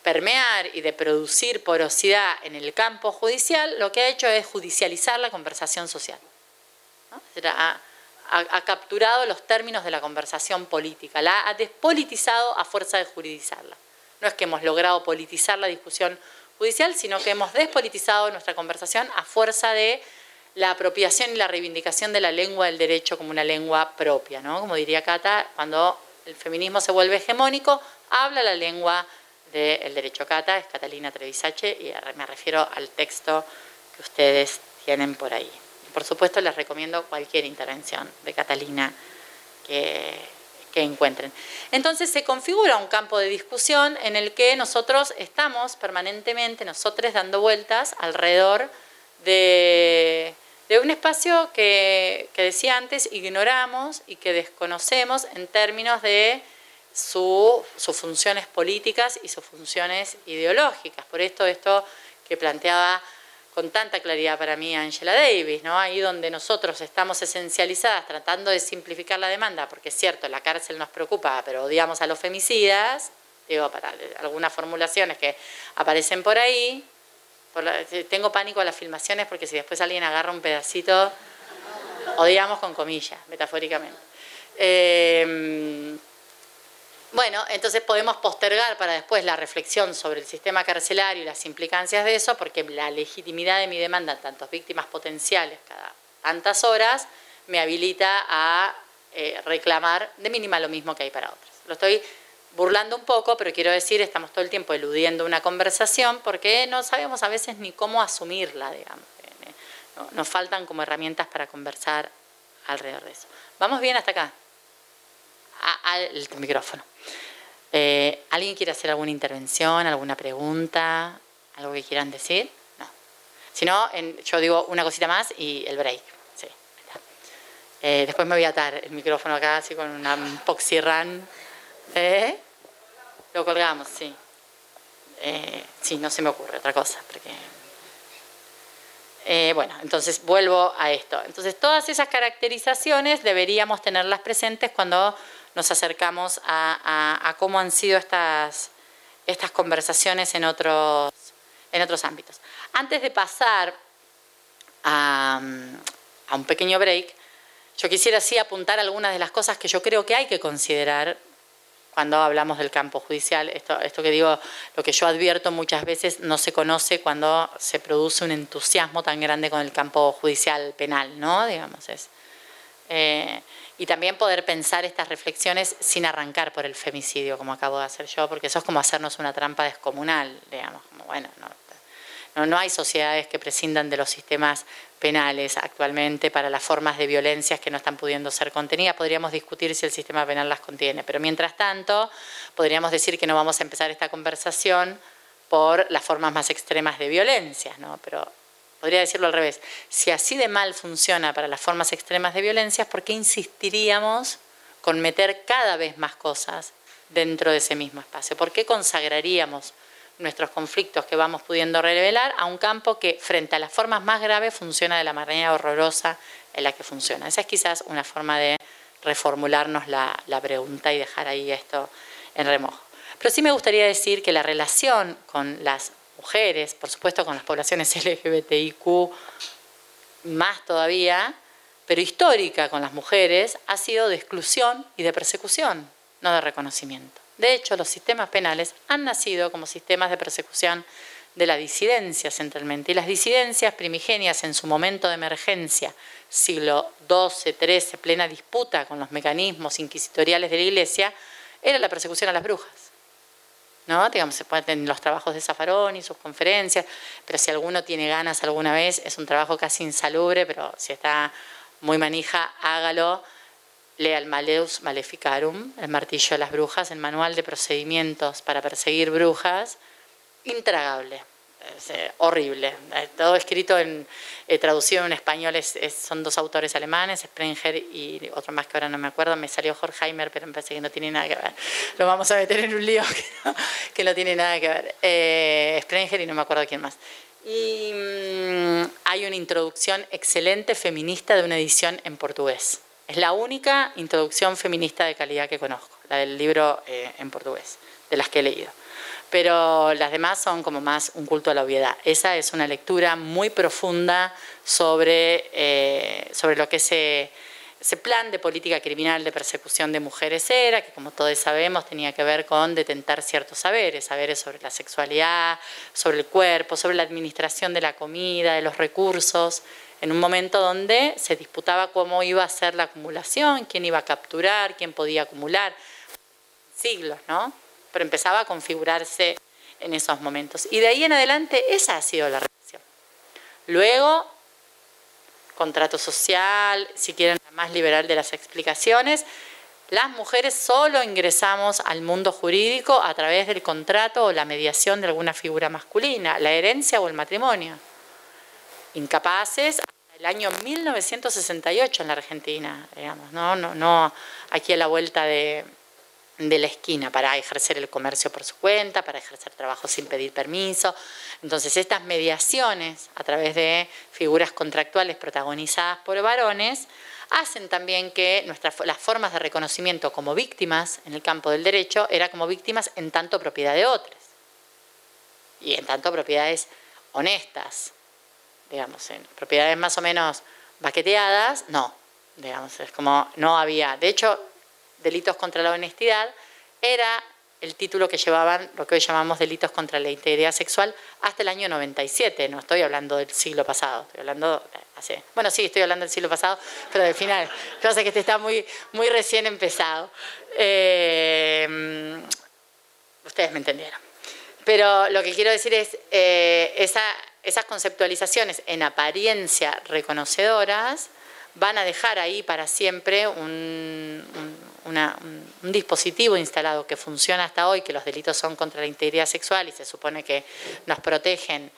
permear y de producir porosidad en el campo judicial, lo que ha hecho es judicializar la conversación social. Ha, capturado los términos de la conversación política, la ha despolitizado a fuerza de juridizarla. No es que hemos logrado politizar la discusión judicial, sino que hemos despolitizado nuestra conversación a fuerza de la apropiación y la reivindicación de la lengua del derecho como una lengua propia, ¿no? Como diría Cata, cuando el feminismo se vuelve hegemónico, habla la lengua del derecho Cata, es Catalina Trevisache, y me refiero al texto que ustedes tienen por ahí. Por supuesto, les recomiendo cualquier intervención de Catalina que, encuentren. Entonces se configura un campo de discusión en el que nosotros estamos permanentemente, nosotros dando vueltas alrededor de de un espacio que, decía antes ignoramos y que desconocemos en términos de sus funciones políticas y sus funciones ideológicas. Por esto esto que planteaba con tanta claridad para mí Angela Davis, ¿no? Ahí donde nosotros estamos esencializadas tratando de simplificar la demanda, porque es cierto, la cárcel nos preocupa, pero odiamos a los femicidas, digo, para algunas formulaciones que aparecen por ahí, tengo pánico a las filmaciones porque si después alguien agarra un pedacito, odiamos con comillas, metafóricamente. Eh, bueno, entonces podemos postergar para después la reflexión sobre el sistema carcelario y las implicancias de eso, porque la legitimidad de mi demanda en tantas víctimas potenciales cada tantas horas me habilita a eh, reclamar de mínima lo mismo que hay para otros. Lo estoy burlando un poco, pero quiero decir, estamos todo el tiempo eludiendo una conversación porque no sabemos a veces ni cómo asumirla, digamos. Nos faltan como herramientas para conversar alrededor de eso. ¿Vamos bien hasta acá? Al micrófono. Eh, ¿Alguien quiere hacer alguna intervención, alguna pregunta, algo que quieran decir? No. Si no, yo digo una cosita más y el break. Sí, eh, después me voy a atar el micrófono acá así con una poxirran. ¿Eh? Lo colgamos, sí. Eh, sí, no se me ocurre otra cosa. Porque... Eh, bueno, entonces vuelvo a esto. Entonces, todas esas caracterizaciones deberíamos tenerlas presentes cuando nos acercamos a, cómo han sido estas, estas conversaciones en otros, en otros ámbitos. Antes de pasar a, a un pequeño break, yo quisiera así apuntar algunas de las cosas que yo creo que hay que considerar cuando hablamos del campo judicial. Esto, esto que digo, lo que yo advierto muchas veces no se conoce cuando se produce un entusiasmo tan grande con el campo judicial penal, ¿no? Digamos, es. Eh, y también poder pensar estas reflexiones sin arrancar por el femicidio, como acabo de hacer yo, porque eso es como hacernos una trampa descomunal, digamos, bueno, no, no, no hay sociedades que prescindan de los sistemas penales actualmente para las formas de violencias que no están pudiendo ser contenidas. Podríamos discutir si el sistema penal las contiene, pero mientras tanto podríamos decir que no vamos a empezar esta conversación por las formas más extremas de violencia, ¿no? Pero podría decirlo al revés. Si así de mal funciona para las formas extremas de violencia, ¿por qué insistiríamos con meter cada vez más cosas dentro de ese mismo espacio? ¿Por qué consagraríamos nuestros conflictos que vamos pudiendo revelar a un campo que frente a las formas más graves funciona de la manera horrorosa en la que funciona. Esa es quizás una forma de reformularnos la, pregunta y dejar ahí esto en remojo. Pero sí me gustaría decir que la relación con las por supuesto con las poblaciones [LAUGHS] LGBTIQ más todavía, pero histórica con las mujeres, ha sido de exclusión y de persecución, no de reconocimiento. De hecho, los sistemas penales han nacido como sistemas de persecución de la disidencia centralmente. Y las disidencias primigenias en su momento de emergencia, siglo XII, XIII, plena disputa con los mecanismos inquisitoriales de la Iglesia, era la persecución a las brujas. ¿No? Digamos, se pueden los trabajos de Zafarón y sus conferencias, pero si alguno tiene ganas alguna vez, es un trabajo casi insalubre, pero si está muy manija, hágalo. Lea el Maleus Maleficarum, el martillo de las brujas, el manual de procedimientos para perseguir brujas, intragable. Eh, horrible. Eh, todo escrito en, eh, traducido en español, es, son dos autores alemanes, Sprenger y otro más que ahora no me acuerdo, me salió Horkheimer, pero me parece que no tiene nada que ver. Lo vamos a meter en un lío [LAUGHS] que no, tiene nada que ver. Sprenger y no me acuerdo quién más. Y mm, hay una introducción excelente feminista de una edición en portugués. Es la única introducción feminista de calidad que conozco, la del libro en portugués, de las que he leído pero las demás son como más un culto a la obviedad. Esa es una lectura muy profunda sobre, eh, sobre lo que ese, ese plan de política criminal de persecución de mujeres era, que como todos sabemos tenía que ver con detentar ciertos saberes, saberes sobre la sexualidad, sobre el cuerpo, sobre la administración de la comida, de los recursos, en un momento donde se disputaba cómo iba a ser la acumulación, quién iba a capturar, quién podía acumular, siglos, ¿no? Pero empezaba a configurarse en esos momentos. Y de ahí en adelante esa ha sido la relación. Luego, contrato social, si quieren la más liberal de las explicaciones, las mujeres solo ingresamos al mundo jurídico a través del contrato o la mediación de alguna figura masculina, la herencia o el matrimonio. Incapaces hasta el año 1968 en la Argentina, digamos, no, no, no aquí a la vuelta de, de la esquina para ejercer el comercio por su cuenta, para ejercer trabajo sin pedir permiso. Entonces, estas mediaciones a través de figuras contractuales protagonizadas por varones hacen también que nuestras, las formas de reconocimiento como víctimas en el campo del derecho era como víctimas en tanto propiedad de otras y en tanto propiedades honestas, digamos, en propiedades más o menos baqueteadas, no, digamos, es como no había, de hecho, delitos contra la honestidad, era el título que llevaban lo que hoy llamamos delitos contra la integridad sexual hasta el año 97, no estoy hablando del siglo pasado, estoy hablando hace, bueno sí, estoy hablando del siglo pasado, pero del final, yo sé que este está muy, muy recién empezado. Eh, ustedes me entendieron. Pero lo que quiero decir es, eh, esas conceptualizaciones en apariencia reconocedoras van a dejar ahí para siempre un un, dispositivo instalado que funciona hasta hoy, que los delitos son contra la integridad sexual y se supone que nos protegen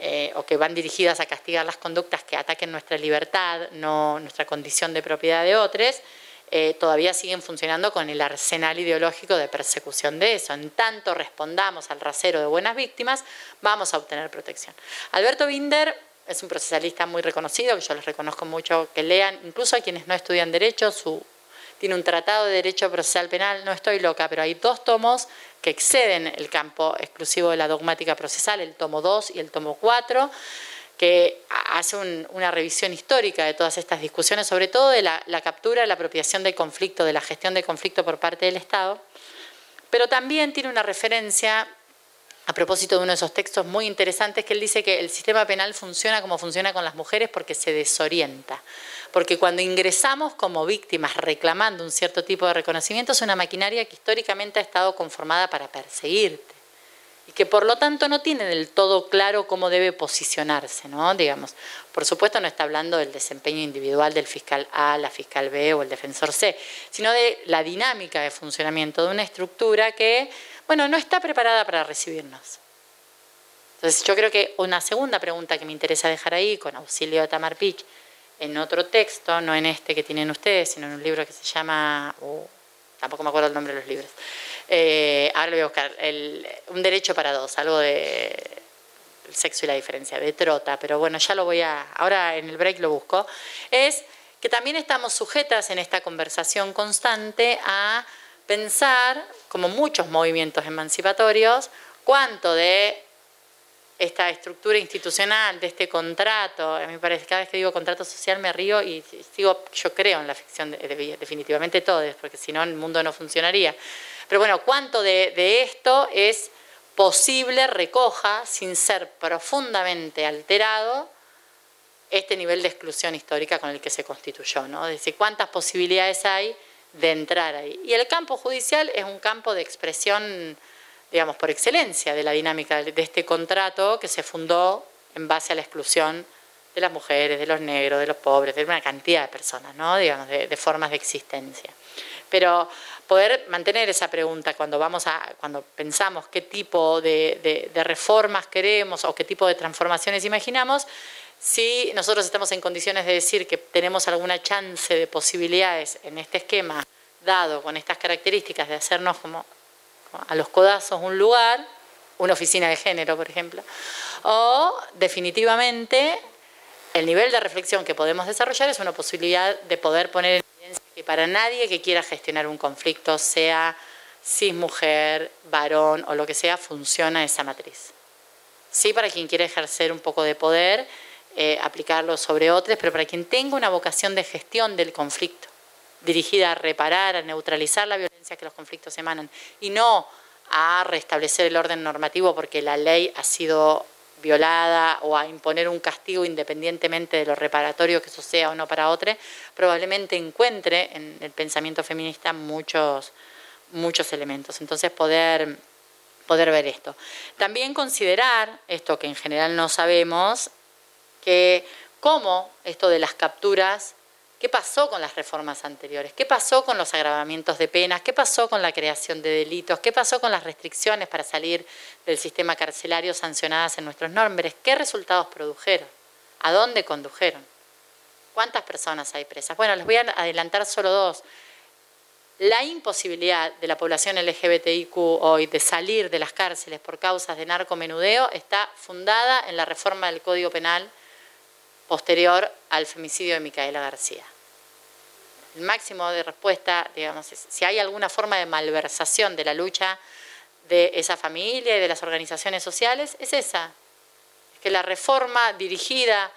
eh, o que van dirigidas a castigar las conductas que ataquen nuestra libertad, no nuestra condición de propiedad de otros, eh, todavía siguen funcionando con el arsenal ideológico de persecución de eso. En tanto respondamos al rasero de buenas víctimas, vamos a obtener protección. Alberto Binder es un procesalista muy reconocido, que yo les reconozco mucho que lean, incluso a quienes no estudian derecho, su tiene un tratado de derecho procesal penal, no estoy loca, pero hay dos tomos que exceden el campo exclusivo de la dogmática procesal, el tomo 2 y el tomo 4, que hace una revisión histórica de todas estas discusiones, sobre todo de la, la captura, la apropiación del conflicto, de la gestión del conflicto por parte del Estado, pero también tiene una referencia a propósito de uno de esos textos muy interesantes que él dice que el sistema penal funciona como funciona con las mujeres porque se desorienta. Porque cuando ingresamos como víctimas reclamando un cierto tipo de reconocimiento, es una maquinaria que históricamente ha estado conformada para perseguirte y que por lo tanto no tiene del todo claro cómo debe posicionarse, ¿no? Digamos, por supuesto no está hablando del desempeño individual del fiscal A, la fiscal B o el defensor C, sino de la dinámica de funcionamiento de una estructura que, bueno, no está preparada para recibirnos. Entonces yo creo que una segunda pregunta que me interesa dejar ahí, con auxilio de Tamar Pich, en otro texto, no en este que tienen ustedes, sino en un libro que se llama, uh, tampoco me acuerdo el nombre de los libros, eh, ahora lo voy a buscar, Un derecho para dos, algo de el sexo y la diferencia, de Trota, pero bueno, ya lo voy a, ahora en el break lo busco, es que también estamos sujetas en esta conversación constante a pensar, como muchos movimientos emancipatorios, cuánto de esta estructura institucional, de este contrato, a mí me parece, cada vez que digo contrato social me río y digo, yo creo en la ficción, definitivamente todo, porque si no el mundo no funcionaría. Pero bueno, ¿cuánto de, de esto es posible recoja, sin ser profundamente alterado, este nivel de exclusión histórica con el que se constituyó, ¿no? Es decir, cuántas posibilidades hay de entrar ahí. Y el campo judicial es un campo de expresión, digamos, por excelencia de la dinámica de este contrato que se fundó en base a la exclusión de las mujeres, de los negros, de los pobres, de una cantidad de personas, ¿no? digamos, de, formas de existencia. Pero poder mantener esa pregunta cuando vamos a, cuando pensamos qué tipo de, de reformas queremos o qué tipo de transformaciones imaginamos, si nosotros estamos en condiciones de decir que tenemos alguna chance de posibilidades en este esquema, dado con estas características de hacernos como a los codazos un lugar, una oficina de género, por ejemplo, o definitivamente el nivel de reflexión que podemos desarrollar es una posibilidad de poder poner en evidencia que para nadie que quiera gestionar un conflicto, sea cis mujer, varón o lo que sea, funciona esa matriz. Sí, para quien quiere ejercer un poco de poder eh, aplicarlo sobre otros, pero para quien tenga una vocación de gestión del conflicto, dirigida a reparar, a neutralizar la violencia que los conflictos emanan, y no a restablecer el orden normativo porque la ley ha sido violada o a imponer un castigo independientemente de lo reparatorio que eso sea o no para otro, probablemente encuentre en el pensamiento feminista muchos, muchos elementos. Entonces poder, poder ver esto. También considerar, esto que en general no sabemos, que cómo esto de las capturas, qué pasó con las reformas anteriores, qué pasó con los agravamientos de penas, qué pasó con la creación de delitos, qué pasó con las restricciones para salir del sistema carcelario sancionadas en nuestros nombres, qué resultados produjeron, a dónde condujeron, cuántas personas hay presas. Bueno, les voy a adelantar solo dos. La imposibilidad de la población LGBTIQ hoy de salir de las cárceles por causas de narcomenudeo está fundada en la reforma del Código Penal posterior al femicidio de Micaela García. El máximo de respuesta, digamos, si hay alguna forma de malversación de la lucha de esa familia y de las organizaciones sociales, es esa. Es que la reforma dirigida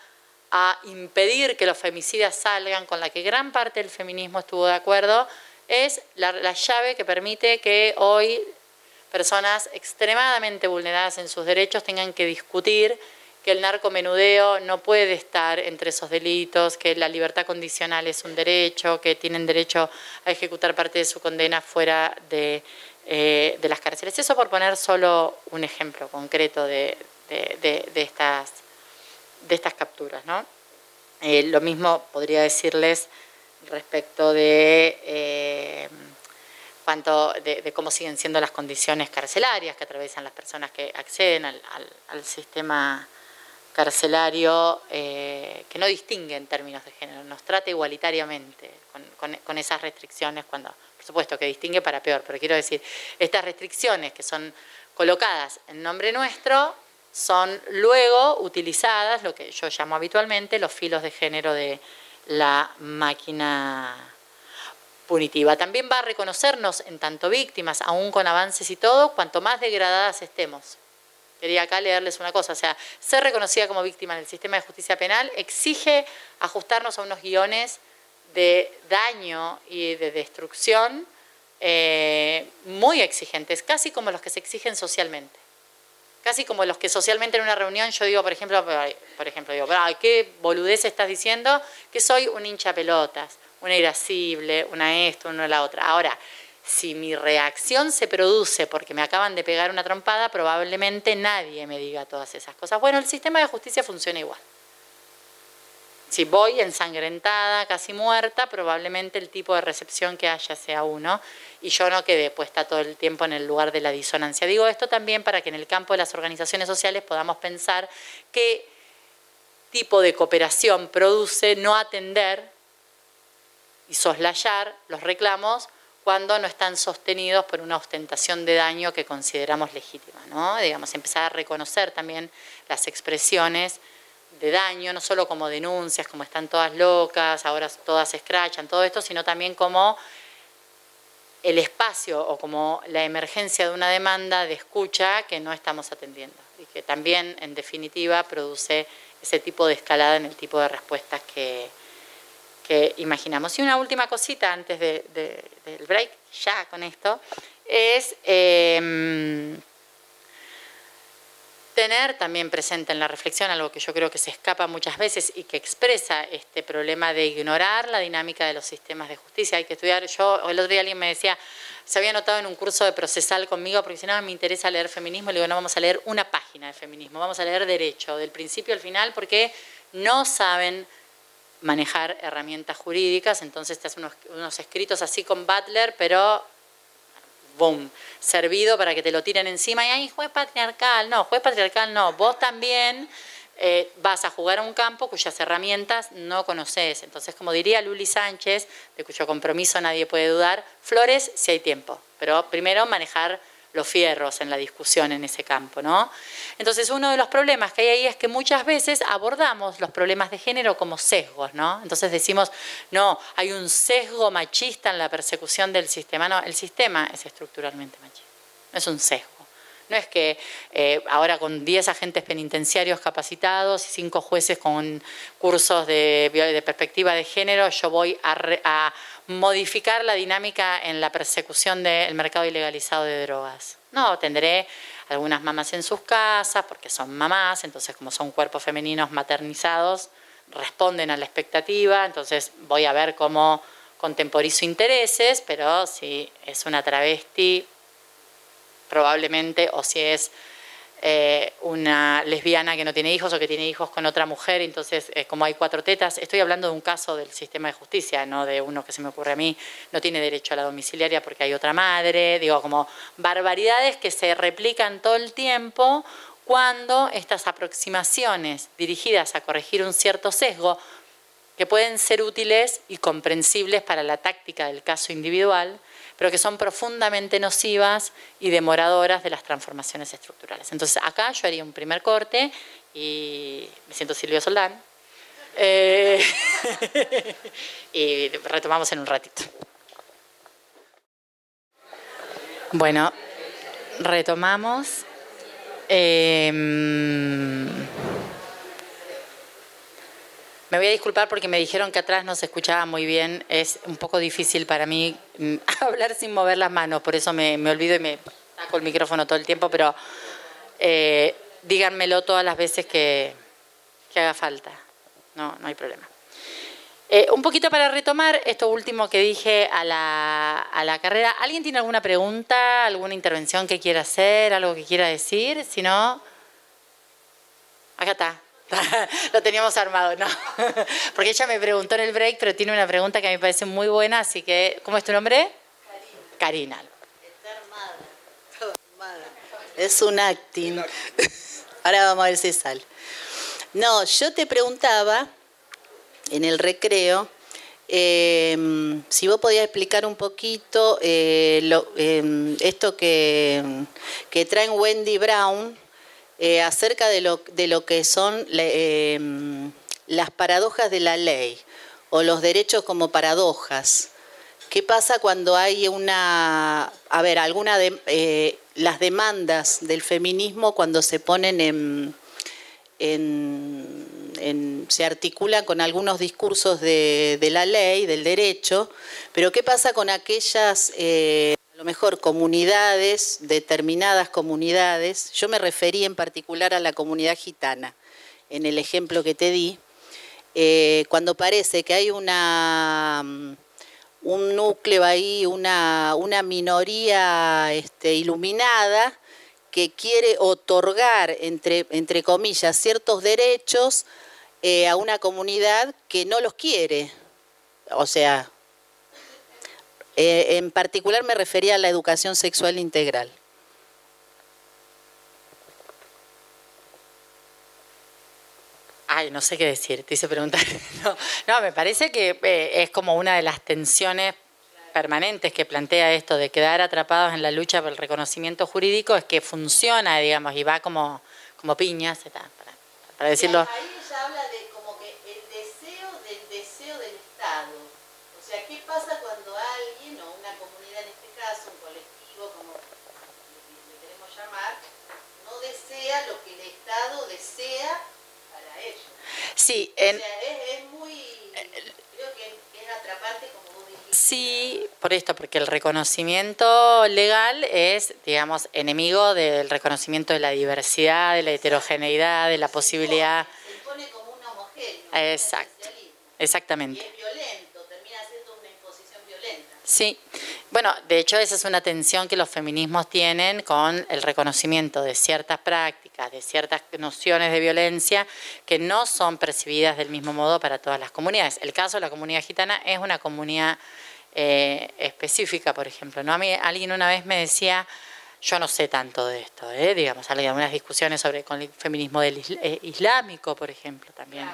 a impedir que los femicidas salgan, con la que gran parte del feminismo estuvo de acuerdo, es la, la llave que permite que hoy personas extremadamente vulneradas en sus derechos tengan que discutir que el narcomenudeo no puede estar entre esos delitos, que la libertad condicional es un derecho, que tienen derecho a ejecutar parte de su condena fuera de, eh, las cárceles. Eso por poner solo un ejemplo concreto de, estas, de estas capturas. ¿no? Eh, lo mismo podría decirles respecto de... Eh, cuanto de, cómo siguen siendo las condiciones carcelarias que atraviesan las personas que acceden al sistema carcelario eh, que no distingue en términos de género, nos trata igualitariamente con, esas restricciones, cuando, por supuesto que distingue para peor, pero quiero decir, estas restricciones que son colocadas en nombre nuestro son luego utilizadas, lo que yo llamo habitualmente, los filos de género de la máquina punitiva. También va a reconocernos en tanto víctimas, aún con avances y todo, cuanto más degradadas estemos. Quería acá leerles una cosa, o sea, ser reconocida como víctima en el sistema de justicia penal exige ajustarnos a unos guiones de daño y de destrucción eh, muy exigentes, casi como los que se exigen socialmente. Casi como los que socialmente en una reunión yo digo, por ejemplo, por ejemplo, digo, ¿qué boludez estás diciendo? Que soy un hincha pelotas, una irascible, una esto, una la otra. Ahora, si mi reacción se produce porque me acaban de pegar una trompada, probablemente nadie me diga todas esas cosas. Bueno, el sistema de justicia funciona igual. Si voy ensangrentada, casi muerta, probablemente el tipo de recepción que haya sea uno y yo no quede puesta todo el tiempo en el lugar de la disonancia. Digo esto también para que en el campo de las organizaciones sociales podamos pensar qué tipo de cooperación produce no atender y soslayar los reclamos cuando no están sostenidos por una ostentación de daño que consideramos legítima, ¿no? Digamos, empezar a reconocer también las expresiones de daño, no solo como denuncias, como están todas locas, ahora todas se escrachan, todo esto, sino también como el espacio o como la emergencia de una demanda de escucha que no estamos atendiendo y que también, en definitiva, produce ese tipo de escalada en el tipo de respuestas que, que imaginamos. Y una última cosita antes del break, ya con esto, es em, tener también presente en la reflexión algo que yo creo que se escapa muchas veces y que expresa este problema de ignorar la dinámica de los sistemas de justicia. Hay que estudiar, yo, el otro día alguien me decía, se había notado en un curso de procesal conmigo, porque si no me interesa leer feminismo, le digo, no vamos a leer una página de feminismo, vamos a leer derecho, del principio al final, porque no saben manejar herramientas jurídicas, entonces te hacen unos, escritos así con Butler, pero boom, servido para que te lo tiren encima y ahí juez patriarcal, no, juez patriarcal no, vos también eh, vas a jugar a un campo cuyas herramientas no conoces. Entonces, como diría Luli Sánchez, de cuyo compromiso nadie puede dudar, flores si hay tiempo, pero primero manejar los fierros en la discusión en ese campo, ¿no? Entonces, uno de los problemas que hay ahí es que muchas veces abordamos los problemas de género como sesgos, ¿no? Entonces decimos, no, hay un sesgo machista en la persecución del sistema. No, el sistema es estructuralmente machista, no es un sesgo. No es que eh, ahora con 10 agentes penitenciarios capacitados y 5 jueces con cursos de, de, perspectiva de género, yo voy a, a modificar la dinámica en la persecución del mercado ilegalizado de drogas. No, tendré algunas mamás en sus casas, porque son mamás, entonces como son cuerpos femeninos maternizados, responden a la expectativa, entonces voy a ver cómo contemporizo intereses, pero si es una travesti, probablemente, o si es eh, una lesbiana que no tiene hijos o que tiene hijos con otra mujer, entonces eh, como hay cuatro tetas, estoy hablando de un caso del sistema de justicia, no de uno que se me ocurre a mí, no tiene derecho a la domiciliaria porque hay otra madre, digo, como barbaridades que se replican todo el tiempo cuando estas aproximaciones dirigidas a corregir un cierto sesgo, que pueden ser útiles y comprensibles para la táctica del caso individual, pero que son profundamente nocivas y demoradoras de las transformaciones estructurales. Entonces acá yo haría un primer corte y me siento Silvio Soldán. Eh, [LAUGHS] y retomamos en un ratito. Bueno, retomamos. Eh, me voy a disculpar porque me dijeron que atrás no se escuchaba muy bien. Es un poco difícil para mí mm, [LAUGHS] hablar sin mover las manos, por eso me, olvido y me saco el micrófono todo el tiempo, pero eh, díganmelo todas las veces que, haga falta. No, no hay problema. Eh, un poquito para retomar esto último que dije a la, a la carrera. ¿Alguien tiene alguna pregunta, alguna intervención que quiera hacer, algo que quiera decir? Si no, acá está. [LAUGHS] Lo teníamos armado, ¿no? [LAUGHS] Porque ella me preguntó en el break, pero tiene una pregunta que a mí me parece muy buena, así que, ¿cómo es tu nombre? Karina. Karina. Está armada. Es un acting. [LAUGHS] Ahora vamos a ver si sale. No, yo te preguntaba en el recreo em, si vos podías explicar un poquito eh, em, esto que, que traen Wendy Brown eh, acerca de lo, de lo, que son em, las paradojas de la ley o los derechos como paradojas. ¿Qué pasa cuando hay una, a ver, alguna de eh, las demandas del feminismo cuando se ponen en, en, se articulan con algunos discursos de, de, la ley, del derecho, pero qué pasa con aquellas eh, mejor comunidades, determinadas comunidades, yo me referí en particular a la comunidad gitana, en el ejemplo que te di, eh, cuando parece que hay una, mm, un núcleo ahí, una, una minoría este, iluminada que quiere otorgar, entre, entre comillas, ciertos derechos eh, a una comunidad que no los quiere. O sea, eh, en particular me refería a la educación sexual integral. Ay, no sé qué decir, te hice preguntar. [LAUGHS] No, me parece que eh, es como una de las tensiones permanentes que plantea esto de quedar atrapados en la lucha por el reconocimiento jurídico, es que funciona, digamos, y va como, como piñas, para, para decirlo. Ahí ella habla de como que el deseo del deseo del Estado. O sea, ¿qué pasa cuando alguien o una comunidad en este caso, un colectivo, como le queremos llamar, desea lo que el Estado desea para ellos? Sí, en, o sea, es, es muy, creo que es atrapante como Sí, por esto, porque el reconocimiento legal es, digamos, enemigo del reconocimiento de la diversidad, de la heterogeneidad, de la posibilidad. Se impone como un homogéneo. Exacto, exactamente. Y es violento, termina siendo una imposición violenta. Sí, bueno, de hecho esa es una tensión que los feminismos tienen con el reconocimiento de ciertas prácticas, de ciertas nociones de violencia que no son percibidas del mismo modo para todas las comunidades. El caso de la comunidad gitana es una comunidad eh, específica, por ejemplo. ¿no? A mí alguien una vez me decía, yo no sé tanto de esto, ¿eh? digamos, hay algunas discusiones sobre el feminismo del eh, islámico, por ejemplo, también.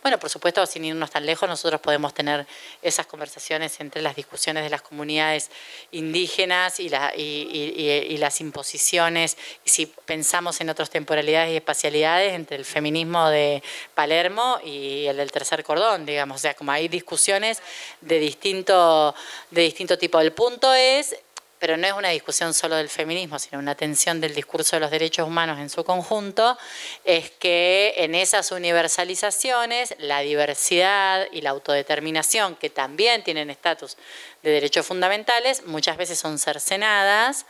Bueno, por supuesto, sin irnos tan lejos, nosotros podemos tener esas conversaciones entre las discusiones de las comunidades indígenas y, la, y, las imposiciones, y si pensamos en otras temporalidades y espacialidades, entre el feminismo de Palermo y el del tercer cordón, digamos, o sea, como hay discusiones de distinto, de distinto tipo. El punto es pero no es una discusión solo del feminismo, sino una tensión del discurso de los derechos humanos en su conjunto, es que en esas universalizaciones la diversidad y la autodeterminación, que también tienen estatus de derechos fundamentales, muchas veces son cercenadas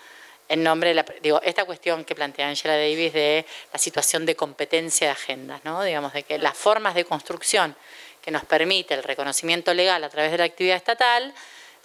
en nombre de la, digo, esta cuestión que plantea Angela Davis de la situación de competencia de agendas, ¿no? digamos, de que las formas de construcción que nos permite el reconocimiento legal a través de la actividad estatal,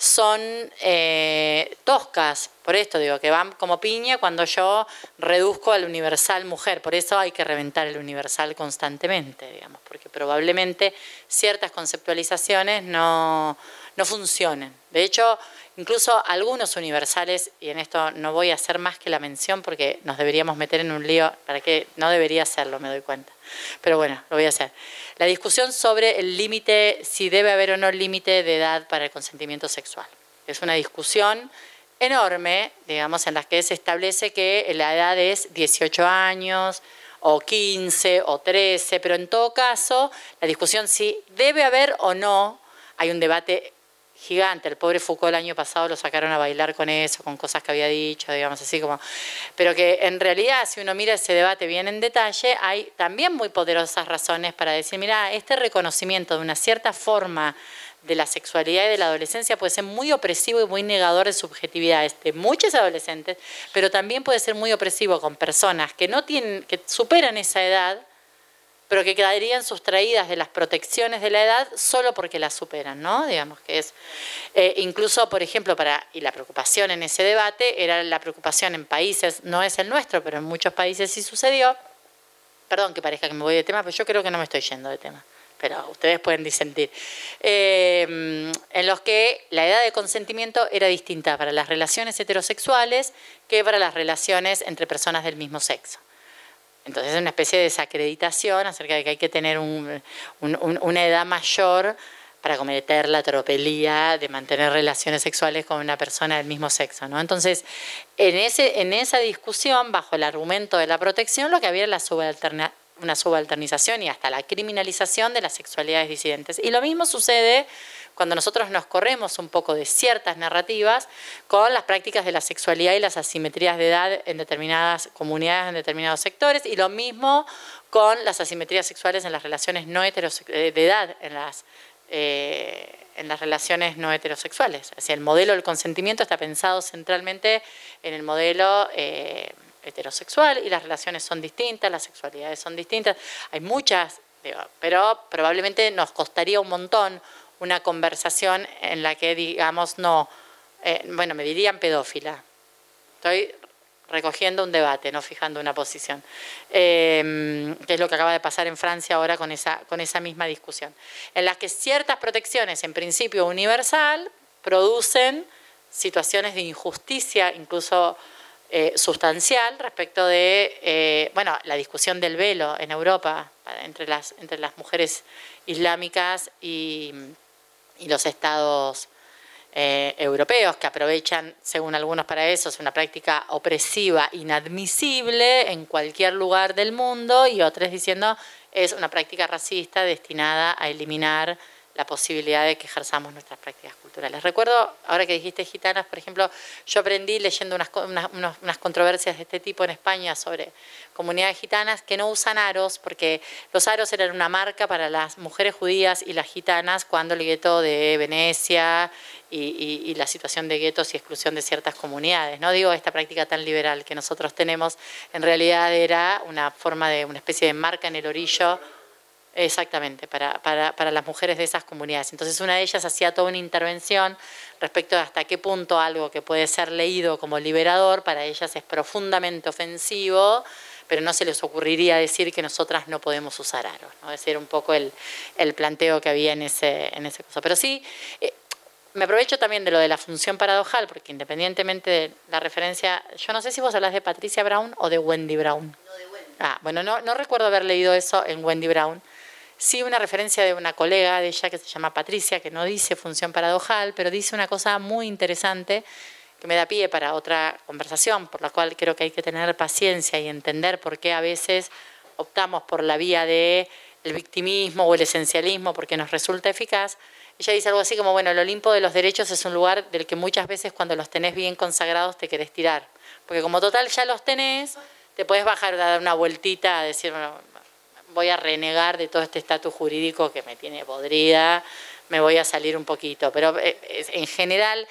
son eh, toscas, por esto digo, que van como piña cuando yo reduzco al universal mujer, por eso hay que reventar el universal constantemente, digamos, porque probablemente ciertas conceptualizaciones no, no funcionen. De hecho, incluso algunos universales, y en esto no voy a hacer más que la mención porque nos deberíamos meter en un lío, para que no debería hacerlo, me doy cuenta. Pero bueno, lo voy a hacer. La discusión sobre el límite, si debe haber o no límite de edad para el consentimiento sexual. Es una discusión enorme, digamos, en la que se establece que la edad es 18 años, o 15 o 13, pero en todo caso, la discusión si debe haber o no, hay un debate gigante. El pobre Foucault el año pasado lo sacaron a bailar con eso, con cosas que había dicho, digamos así como. Pero que en realidad, si uno mira ese debate bien en detalle, hay también muy poderosas razones para decir, mira, este reconocimiento de una cierta forma de la sexualidad y de la adolescencia puede ser muy opresivo y muy negador de subjetividades de muchos adolescentes, pero también puede ser muy opresivo con personas que no tienen, que superan esa edad pero que quedarían sustraídas de las protecciones de la edad solo porque las superan, ¿no? Digamos que es, eh, incluso, por ejemplo, para, y la preocupación en ese debate era la preocupación en países, no es el nuestro, pero en muchos países sí sucedió, perdón que parezca que me voy de tema, pero yo creo que no me estoy yendo de tema pero ustedes pueden disentir, eh, en los que la edad de consentimiento era distinta para las relaciones heterosexuales que para las relaciones entre personas del mismo sexo. Entonces es una especie de desacreditación acerca de que hay que tener una edad mayor para cometer la tropelía de mantener relaciones sexuales con una persona del mismo sexo. ¿no? Entonces, en, ese, en esa discusión, bajo el argumento de la protección, lo que había era la una subalternización y hasta la criminalización de las sexualidades disidentes. Y lo mismo sucede cuando nosotros nos corremos un poco de ciertas narrativas con las prácticas de la sexualidad y las asimetrías de edad en determinadas comunidades, en determinados sectores, y lo mismo con las asimetrías sexuales en las relaciones no heterosexuales, eh, de edad en las, eh, en las relaciones no heterosexuales. Es el modelo del consentimiento está pensado centralmente en el modelo eh, heterosexual y las relaciones son distintas, las sexualidades son distintas. Hay muchas, pero probablemente nos costaría un montón una conversación en la que digamos no, eh, bueno, me dirían pedófila. Estoy recogiendo un debate, no fijando una posición, eh, que es lo que acaba de pasar en Francia ahora con esa, con esa misma discusión, en las que ciertas protecciones, en principio universal, producen situaciones de injusticia, incluso eh, sustancial, respecto de, bueno, la discusión del velo en Europa entre las, entre las mujeres islámicas y y los estados eh, europeos que aprovechan, según algunos para eso, es una práctica opresiva, inadmisible en cualquier lugar del mundo, y otros diciendo es una práctica racista destinada a eliminar la posibilidad de que ejerzamos nuestras prácticas culturales. Recuerdo, ahora que dijiste gitanas, por ejemplo, yo aprendí leyendo unas, unas, controversias de este tipo en España sobre comunidades gitanas que no usan aros, porque los aros eran una marca para las mujeres judías y las gitanas cuando el gueto de Venecia y, y, la situación de guetos y exclusión de ciertas comunidades. No digo esta práctica tan liberal que nosotros tenemos, en realidad era una forma de una especie de marca en el orillo Exactamente, para, para, para, las mujeres de esas comunidades. Entonces una de ellas hacía toda una intervención respecto a hasta qué punto algo que puede ser leído como liberador para ellas es profundamente ofensivo, pero no se les ocurriría decir que nosotras no podemos usar aros. ¿no? Ese era un poco el, el, planteo que había en ese, en ese caso. Pero sí, eh, me aprovecho también de lo de la función paradojal, porque independientemente de la referencia, yo no sé si vos hablas de Patricia Brown o de Wendy Brown. No, de Wendy. Ah, bueno, no, no recuerdo haber leído eso en Wendy Brown Sí, una referencia de una colega de ella que se llama Patricia, que no dice función paradojal, pero dice una cosa muy interesante que me da pie para otra conversación, por la cual creo que hay que tener paciencia y entender por qué a veces optamos por la vía del el victimismo o el esencialismo porque nos resulta eficaz. Ella dice algo así como, bueno, el Olimpo de los derechos es un lugar del que muchas veces cuando los tenés bien consagrados te querés tirar, porque como total ya los tenés, te puedes bajar a dar una vueltita a decir, bueno, voy a renegar de todo este estatus jurídico que me tiene podrida, me voy a salir un poquito. Pero eh, en general,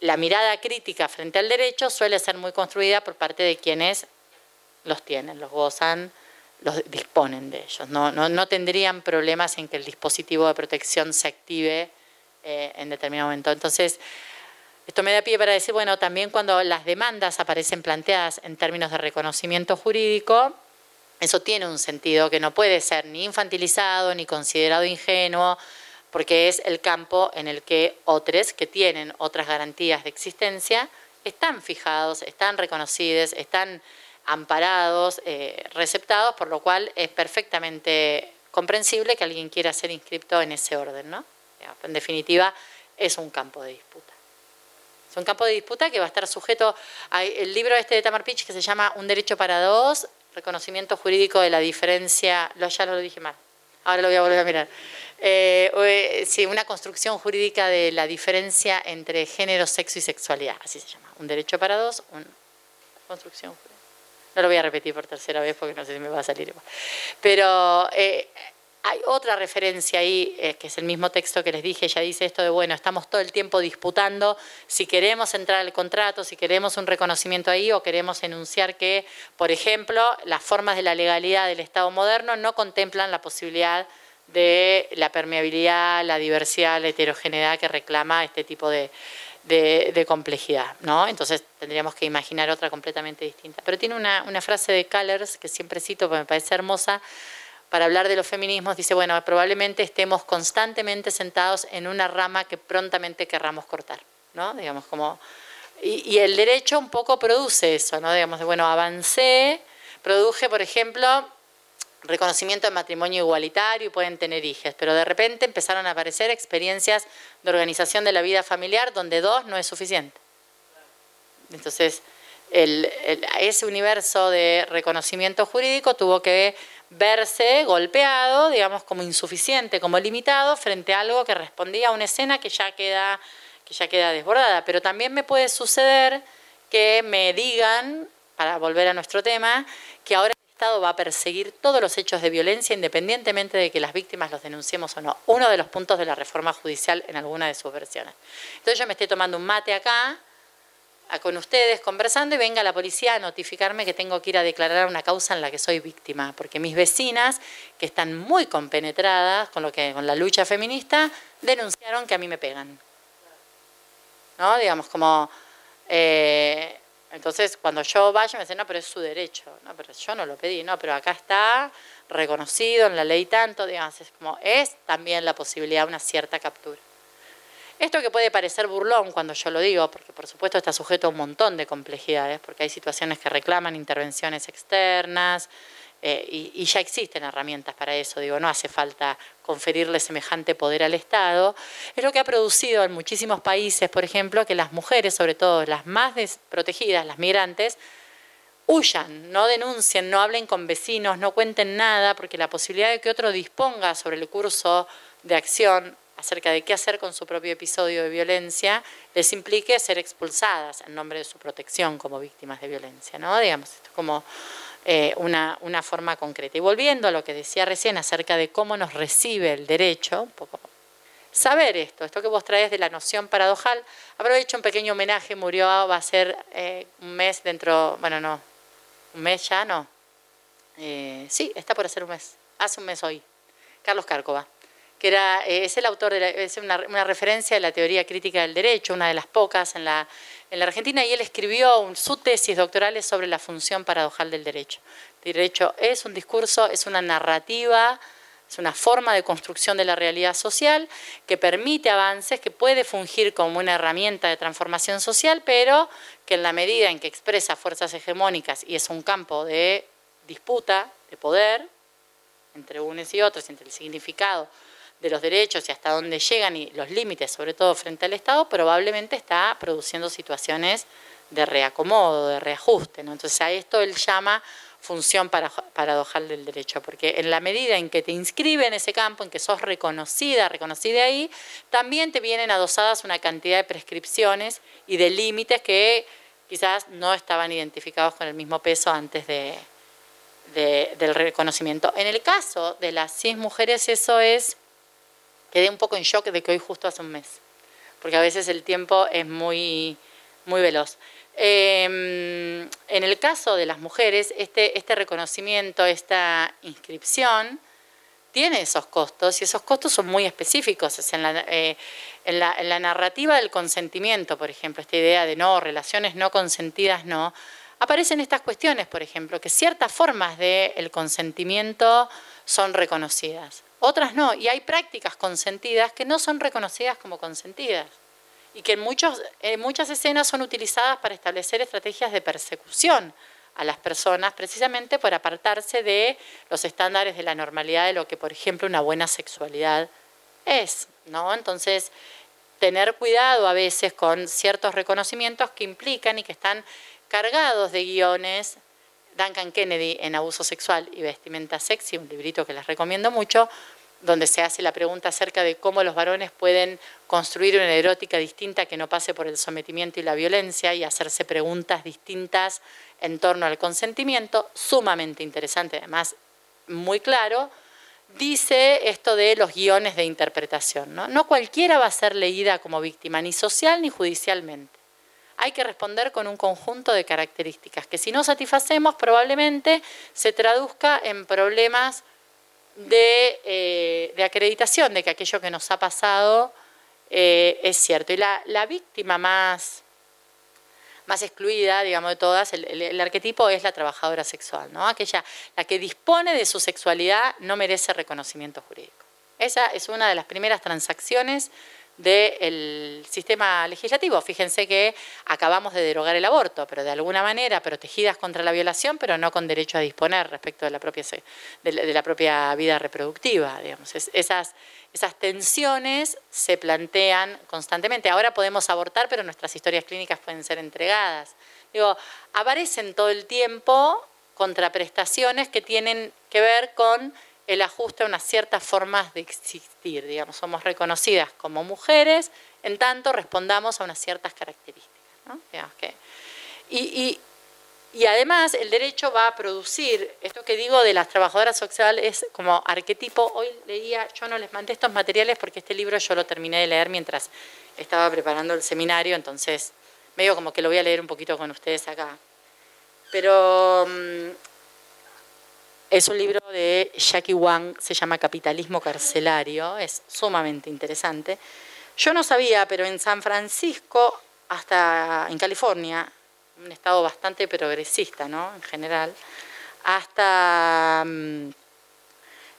la mirada crítica frente al derecho suele ser muy construida por parte de quienes los tienen, los gozan, los disponen de ellos. No, no, tendrían problemas en que el dispositivo de protección se active eh, en determinado momento. Entonces, esto me da pie para decir, bueno, también cuando las demandas aparecen planteadas en términos de reconocimiento jurídico, eso tiene un sentido que no puede ser ni infantilizado ni considerado ingenuo, porque es el campo en el que otros que tienen otras garantías de existencia están fijados, están reconocidos, están amparados, eh, receptados, por lo cual es perfectamente comprensible que alguien quiera ser inscripto en ese orden. ¿no? En definitiva, es un campo de disputa. Es un campo de disputa que va a estar sujeto al libro este de Tamar Pitch que se llama Un derecho para dos, reconocimiento jurídico de la diferencia, lo, ya lo dije mal, ahora lo voy a volver a mirar. Eh, eh, sí, una construcción jurídica de la diferencia entre género, sexo y sexualidad, así se llama. Un derecho para dos, una construcción jurídica. No lo voy a repetir por tercera vez porque no sé si me va a salir igual. Pero eh, hay otra referencia ahí, eh, que es el mismo texto que les dije, ella dice esto de, bueno, estamos todo el tiempo disputando si queremos entrar al contrato, si queremos un reconocimiento ahí o queremos enunciar que, por ejemplo, las formas de la legalidad del Estado moderno no contemplan la posibilidad de la permeabilidad, la diversidad, la heterogeneidad que reclama este tipo de, complejidad. ¿no? Entonces tendríamos que imaginar otra completamente distinta. Pero tiene una, una frase de Callers que siempre cito porque me parece hermosa, para hablar de los feminismos, dice, bueno, probablemente estemos constantemente sentados en una rama que prontamente querramos cortar, ¿no? Digamos, como... Y, el derecho un poco produce eso, ¿no? Digamos, de, bueno, avancé, produje, por ejemplo, reconocimiento de matrimonio igualitario y pueden tener hijas, pero de repente empezaron a aparecer experiencias de organización de la vida familiar donde dos no es suficiente. Entonces, ese universo de reconocimiento jurídico tuvo que verse golpeado, digamos, como insuficiente, como limitado, frente a algo que respondía a una escena que ya queda, que ya queda desbordada. Pero también me puede suceder que me digan, para volver a nuestro tema, que ahora el Estado va a perseguir todos los hechos de violencia independientemente de que las víctimas los denunciemos o no. Uno de los puntos de la reforma judicial en alguna de sus versiones. Entonces yo me estoy tomando un mate acá con ustedes conversando y venga la policía a notificarme que tengo que ir a declarar una causa en la que soy víctima, porque mis vecinas, que están muy compenetradas con lo que con la lucha feminista, denunciaron que a mí me pegan. ¿No? Digamos como eh, entonces cuando yo vaya me dicen, "No, pero es su derecho." No, pero yo no lo pedí, no, pero acá está reconocido en la ley tanto, digamos, es como es también la posibilidad de una cierta captura. Esto que puede parecer burlón cuando yo lo digo, porque por supuesto está sujeto a un montón de complejidades, porque hay situaciones que reclaman intervenciones externas eh, y, ya existen herramientas para eso, digo, no hace falta conferirle semejante poder al Estado, es lo que ha producido en muchísimos países, por ejemplo, que las mujeres, sobre todo las más desprotegidas, las migrantes, huyan, no denuncien, no hablen con vecinos, no cuenten nada, porque la posibilidad de que otro disponga sobre el curso de acción acerca de qué hacer con su propio episodio de violencia, les implique ser expulsadas en nombre de su protección como víctimas de violencia, ¿no? Digamos, esto como eh, una, una, forma concreta. Y volviendo a lo que decía recién acerca de cómo nos recibe el derecho, un poco saber esto, esto que vos traes de la noción paradojal. Aprovecho un pequeño homenaje, murió, va a ser eh, un mes dentro, bueno, no, un mes ya, no. Eh, sí, está por hacer un mes, hace un mes hoy, Carlos Cárcova, que era, eh, es el autor, de es una, una, referencia de la teoría crítica del derecho, una de las pocas en la, en la Argentina, y él escribió un, su tesis doctoral sobre la función paradojal del derecho. El derecho es un discurso, es una narrativa, es una forma de construcción de la realidad social que permite avances, que puede fungir como una herramienta de transformación social, pero que en la medida en que expresa fuerzas hegemónicas y es un campo de disputa, de poder, entre unos y otros, entre el significado de los derechos y hasta dónde llegan y los límites, sobre todo frente al Estado, probablemente está produciendo situaciones de reacomodo, de reajuste. Entonces a esto él llama función paradojal del derecho, porque en la medida en que te inscribe en ese campo, en que sos reconocida, reconocida ahí, también te vienen adosadas una cantidad de prescripciones y de límites que quizás no estaban identificados con el mismo peso antes de, del reconocimiento. En el caso de las cis mujeres, eso es, quedé un poco en shock de que hoy justo hace un mes, porque a veces el tiempo es muy, muy veloz. Em, en el caso de las mujeres, este, este reconocimiento, esta inscripción, tiene esos costos y esos costos son muy específicos. en, la, eh, en, la, en, la, narrativa del consentimiento, por ejemplo, esta idea de no, relaciones no consentidas no, aparecen estas cuestiones, por ejemplo, que ciertas formas del consentimiento son reconocidas, otras no, y hay prácticas consentidas que no son reconocidas como consentidas y que en, muchos, en muchas escenas son utilizadas para establecer estrategias de persecución a las personas, precisamente por apartarse de los estándares de la normalidad de lo que, por ejemplo, una buena sexualidad es. ¿no? Entonces, tener cuidado a veces con ciertos reconocimientos que implican y que están cargados de guiones. Duncan Kennedy en Abuso Sexual y Vestimenta Sexy, un librito que les recomiendo mucho, donde se hace la pregunta acerca de cómo los varones pueden construir una erótica distinta que no pase por el sometimiento y la violencia y hacerse preguntas distintas en torno al consentimiento, sumamente interesante, además muy claro, dice esto de los guiones de interpretación. ¿no? no cualquiera va a ser leída como víctima, ni social ni judicialmente. Hay que responder con un conjunto de características que si no satisfacemos probablemente se traduzca en problemas eh, de, acreditación de que aquello que nos ha pasado eh, es cierto. Y la, víctima más, más excluida, digamos, de todas, el, arquetipo es la trabajadora sexual, ¿no? Aquella, la que dispone de su sexualidad no merece reconocimiento jurídico. Esa es una de las primeras transacciones del sistema legislativo. Fíjense que acabamos de derogar el aborto, pero de alguna manera protegidas contra la violación, pero no con derecho a disponer respecto de la propia, de la propia vida reproductiva. Digamos. esas, esas tensiones se plantean constantemente. Ahora podemos abortar, pero nuestras historias clínicas pueden ser entregadas. Digo, aparecen todo el tiempo contraprestaciones que tienen que ver con el ajuste a unas ciertas formas de existir, digamos, somos reconocidas como mujeres, en tanto respondamos a unas ciertas características. y, además el derecho va a producir, esto que digo de las trabajadoras sexuales es como arquetipo, hoy leía, yo no les mandé estos materiales porque este libro yo lo terminé de leer mientras estaba preparando el seminario, entonces medio como que lo voy a leer un poquito con ustedes acá. Pero mm, es un libro de Jackie Wang, se llama Capitalismo Carcelario, es sumamente interesante. Yo no sabía, pero en San Francisco, hasta en California, un estado bastante progresista, ¿no? En general, hasta mm,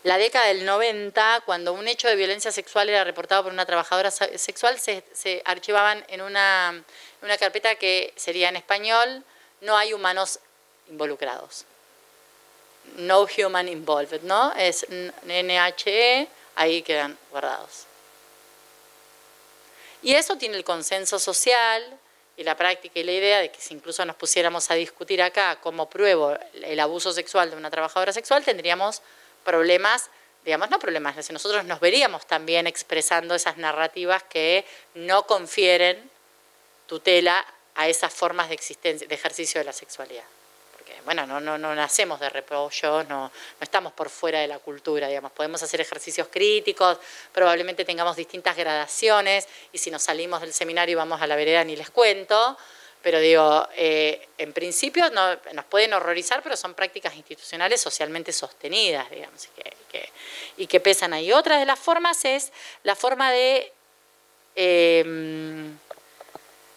la década del 90, cuando un hecho de violencia sexual era reportado por una trabajadora sexual, se, archivaban en una carpeta que sería en español, no hay humanos involucrados no human involved, ¿no? Es NHE, ahí quedan guardados. Y eso tiene el consenso social y la práctica y la idea de que si incluso nos pusiéramos a discutir acá cómo pruebo el abuso sexual de una trabajadora sexual, tendríamos problemas digamos, no problemas, si nosotros nos veríamos también expresando esas narrativas que no confieren tutela a esas formas de existencia, de ejercicio de la sexualidad. Bueno, no, no, no nacemos de repollo, no, no estamos por fuera de la cultura, digamos, podemos hacer ejercicios críticos, probablemente tengamos distintas gradaciones, y si nos salimos del seminario y vamos a la vereda ni les cuento, pero digo, eh, en principio no, nos pueden horrorizar, pero son prácticas institucionales socialmente sostenidas, digamos, y que, y pesan ahí. Otra de las formas es la forma de, em,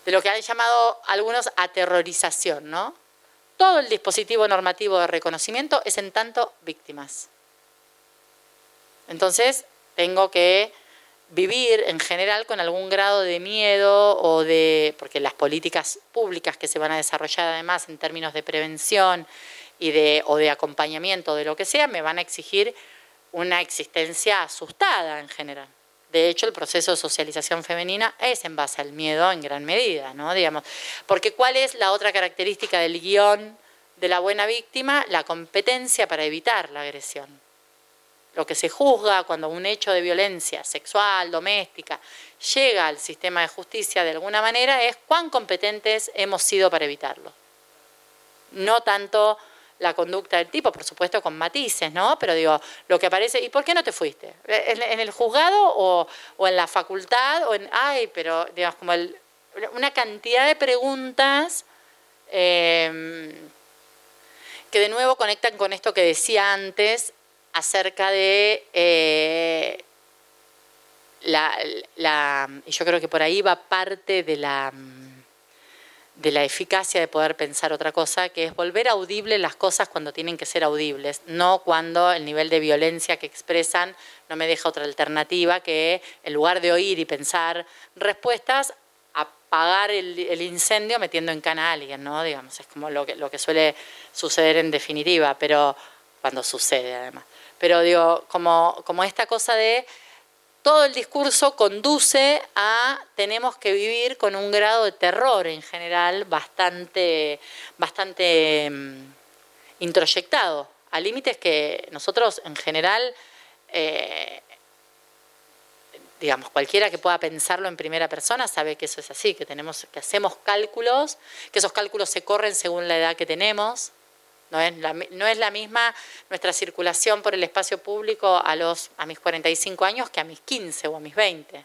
de lo que han llamado algunos aterrorización, ¿no? Todo el dispositivo normativo de reconocimiento es en tanto víctimas. Entonces, tengo que vivir en general con algún grado de miedo o de, porque las políticas públicas que se van a desarrollar además en términos de prevención y de, o de acompañamiento de lo que sea, me van a exigir una existencia asustada en general. De hecho, el proceso de socialización femenina es en base al miedo en gran medida, ¿no? Digamos, porque ¿cuál es la otra característica del guion de la buena víctima? La competencia para evitar la agresión. Lo que se juzga cuando un hecho de violencia sexual, doméstica, llega al sistema de justicia de alguna manera es cuán competentes hemos sido para evitarlo. No tanto la conducta del tipo, por supuesto con matices, ¿no? Pero digo, lo que aparece, ¿y por qué no te fuiste? ¿En, el juzgado o, en la facultad? O en, ay, pero digamos, como una cantidad de preguntas em, que de nuevo conectan con esto que decía antes, acerca de eh, la, y yo creo que por ahí va parte de la, de la eficacia de poder pensar otra cosa, que es volver audible las cosas cuando tienen que ser audibles, no cuando el nivel de violencia que expresan no me deja otra alternativa que en lugar de oír y pensar respuestas, apagar el, el incendio metiendo en cana a alguien, ¿no? Digamos, es como lo que, lo que suele suceder en definitiva, pero cuando sucede además pero digo, como, como esta cosa de todo el discurso conduce a tenemos que vivir con un grado de terror en general bastante, bastante mm, introyectado, a límites que nosotros en general, eh, digamos, cualquiera que pueda pensarlo en primera persona sabe que eso es así, que tenemos, que hacemos cálculos, que esos cálculos se corren según la edad que tenemos, no es, la, no es la misma nuestra circulación por el espacio público a, los, a mis 45 años que a mis 15 o a mis 20.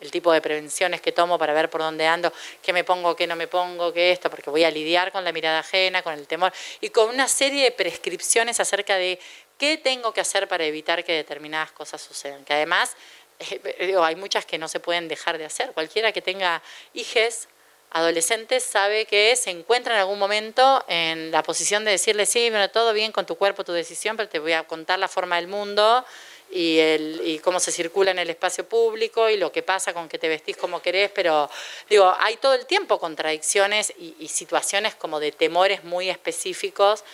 El tipo de prevenciones que tomo para ver por dónde ando, qué me pongo, qué no me pongo, qué esto, porque voy a lidiar con la mirada ajena, con el temor y con una serie de prescripciones acerca de qué tengo que hacer para evitar que determinadas cosas sucedan. Que además, [LAUGHS] eh, hay muchas que no se pueden dejar de hacer. Cualquiera que tenga hijes adolescentes sabe que se encuentra en algún momento en la posición de decirle, sí, bueno, todo bien con tu cuerpo, tu decisión, pero te voy a contar la forma del mundo y, el, y cómo se circula en el espacio público y lo que pasa con que te vestís como querés, pero digo, hay todo el tiempo contradicciones y situaciones como de temores muy específicos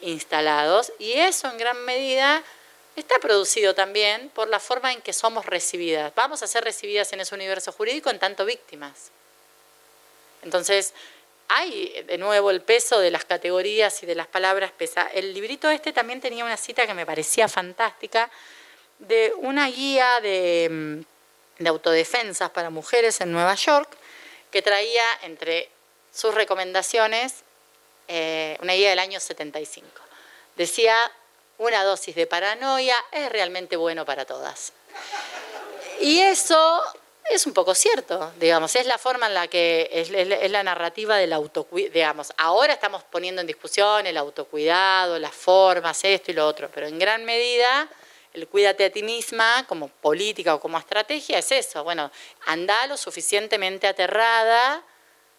instalados y eso en gran medida está producido también por la forma en que somos recibidas. Vamos a ser recibidas en ese universo jurídico en tanto víctimas. Entonces, hay de nuevo el peso de las categorías y de las palabras pesa. El librito este también tenía una cita que me parecía fantástica de una guía de, mm, autodefensas para mujeres en Nueva York que traía entre sus recomendaciones eh, una guía del año 75. Decía, una dosis de paranoia es realmente bueno para todas. Y eso es un poco cierto, digamos, es la forma en la que es, la narrativa del autocuidado, digamos, ahora estamos poniendo en discusión el autocuidado, las formas, esto y lo otro, pero en gran medida el cuídate a ti misma como política o como estrategia es eso, bueno, anda lo suficientemente aterrada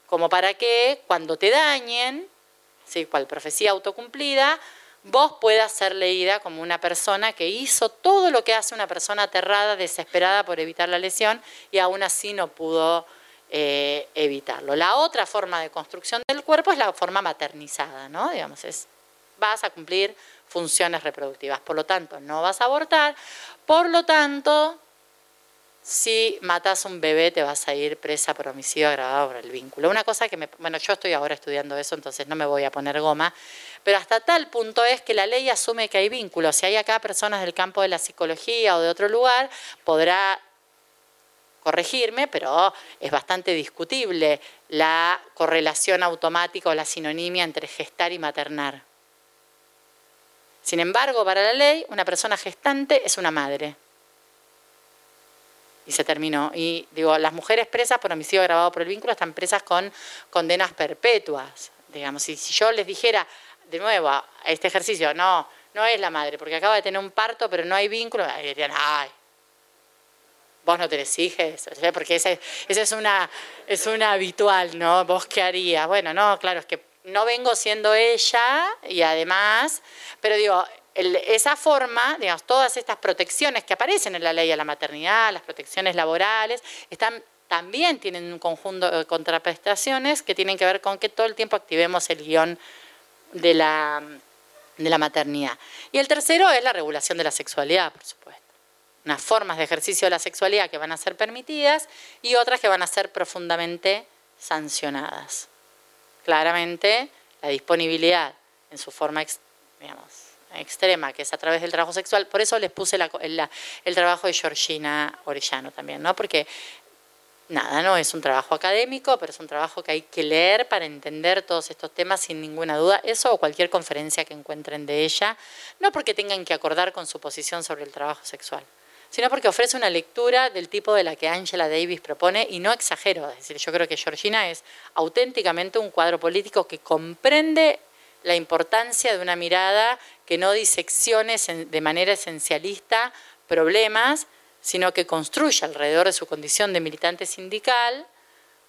como para que cuando te dañen, ¿sí? cual profecía autocumplida, vos puedas ser leída como una persona que hizo todo lo que hace una persona aterrada, desesperada por evitar la lesión y aún así no pudo eh, evitarlo. La otra forma de construcción del cuerpo es la forma maternizada, ¿no? Digamos, es vas a cumplir funciones reproductivas, por lo tanto no vas a abortar, por lo tanto si matas un bebé te vas a ir presa por homicidio agravado por el vínculo. Una cosa que me, bueno, yo estoy ahora estudiando eso, entonces no me voy a poner goma, pero hasta tal punto es que la ley asume que hay vínculos. Si hay acá personas del campo de la psicología o de otro lugar, podrá corregirme, pero es bastante discutible la correlación automática o la sinonimia entre gestar y maternar. Sin embargo, para la ley, una persona gestante es una madre. Y se terminó. Y digo, las mujeres presas por homicidio agravado por el vínculo están presas con condenas perpetuas. Digamos, si yo les dijera de nuevo este ejercicio, no, no es la madre, porque acaba de tener un parto, pero no hay vínculo, dirían, ay, vos no tenés hijos, porque esa, es, una, es una habitual, ¿no? ¿Vos qué harías? Bueno, no, claro, es que no vengo siendo ella y además, pero digo, esa forma, digamos, todas estas protecciones que aparecen en la ley a la maternidad, las protecciones laborales, están también tienen un conjunto de contraprestaciones que tienen que ver con que todo el tiempo activemos el guion de la, de la maternidad. Y el tercero es la regulación de la sexualidad, por supuesto. Unas formas de ejercicio de la sexualidad que van a ser permitidas y otras que van a ser profundamente sancionadas claramente la disponibilidad en su forma extrema, que es a través del trabajo sexual. Por eso les puse el trabajo de Georgina Orellano también, ¿no? Porque nada, no es un trabajo académico, pero es un trabajo que hay que leer para entender todos estos temas sin ninguna duda. Eso o cualquier conferencia que encuentren de ella, no porque tengan que acordar con su posición sobre el trabajo sexual sino porque ofrece una lectura del tipo de la que Angela Davis propone, y no exagero, es decir, yo creo que Georgina es auténticamente un cuadro político que comprende la importancia de una mirada que no diseccione de manera esencialista problemas, sino que construya alrededor de su condición de militante sindical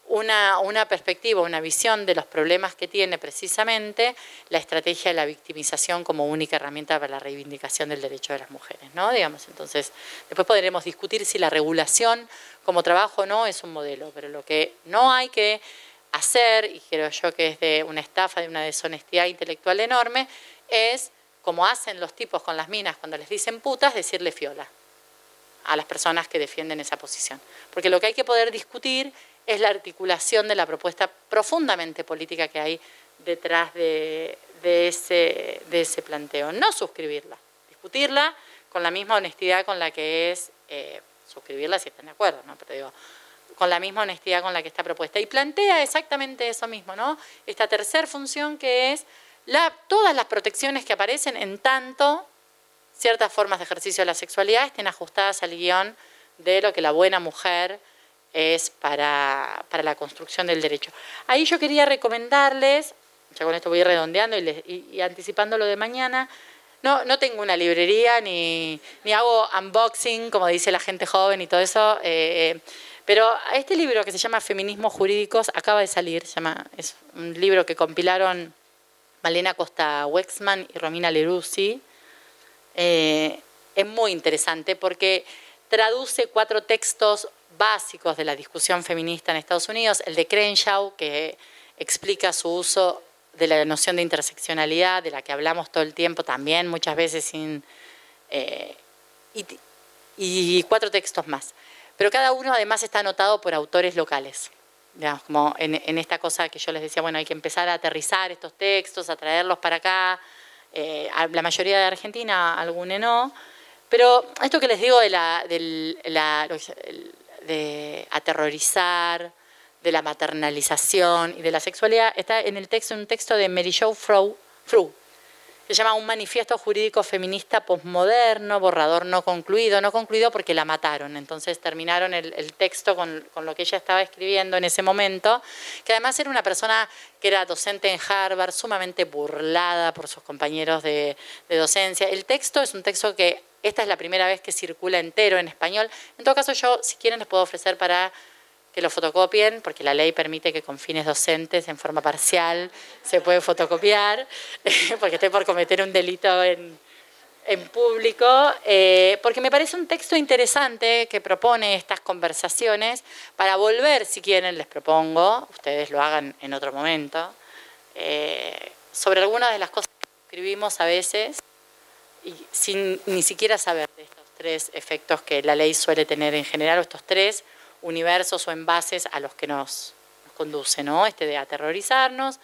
una, una, perspectiva, una visión de los problemas que tiene precisamente la estrategia de la victimización como única herramienta para la reivindicación del derecho de las mujeres, ¿no? Digamos, entonces, después podremos discutir si la regulación como trabajo no es un modelo, pero lo que no hay que hacer, y creo yo que es de una estafa, de una deshonestidad intelectual enorme, es, como hacen los tipos con las minas cuando les dicen putas, decirle fiola a las personas que defienden esa posición. Porque lo que hay que poder discutir es la articulación de la propuesta profundamente política que hay detrás de, ese, planteo. No suscribirla, discutirla con la misma honestidad con la que es, eh, suscribirla si están de acuerdo, ¿no? pero digo, con la misma honestidad con la que está propuesta. Y plantea exactamente eso mismo, ¿no? Esta tercera función que es la, todas las protecciones que aparecen en tanto ciertas formas de ejercicio de la sexualidad estén ajustadas al guion de lo que la buena mujer es para, la construcción del derecho. Ahí yo quería recomendarles, ya con esto voy redondeando y, anticipando lo de mañana, no, no tengo una librería ni, hago unboxing, como dice la gente joven y todo eso, eh, eh, pero este libro que se llama Feminismos Jurídicos acaba de salir, llama, es un libro que compilaron Malena Costa Wexman y Romina Leruzzi. Eh, es muy interesante porque traduce cuatro textos básicos de la discusión feminista en Estados Unidos, el de Crenshaw, que explica su uso de la noción de interseccionalidad, de la que hablamos todo el tiempo también, muchas veces sin... Eh, y, cuatro textos más. Pero cada uno además está anotado por autores locales. Digamos, como en, esta cosa que yo les decía, bueno, hay que empezar a aterrizar estos textos, a traerlos para acá. Eh, la mayoría de Argentina, algunos no. Pero esto que les digo de aterrorizar, de la maternalización y de la sexualidad, está en el texto, un texto de Mary Jo que se llama Un manifiesto jurídico feminista posmoderno, borrador no concluido, no concluido porque la mataron, entonces terminaron el, texto con, lo que ella estaba escribiendo en ese momento, que además era una persona que era docente en Harvard, sumamente burlada por sus compañeros de, docencia. El texto es un texto que esta es la primera vez que circula entero en español. En todo caso, yo, si quieren, les puedo ofrecer para que lo fotocopien, porque la ley permite que con fines docentes, en forma parcial, se puede fotocopiar, [LAUGHS] porque estoy por cometer un delito en, público, eh, porque me parece un texto interesante que propone estas conversaciones para volver, si quieren, les propongo, ustedes lo hagan en otro momento, eh, sobre algunas de las cosas que escribimos a veces y sin ni siquiera saber de estos tres efectos que la ley suele tener en general, o estos tres universos o envases a los que nos, conduce, ¿no? Este de aterrorizarnos,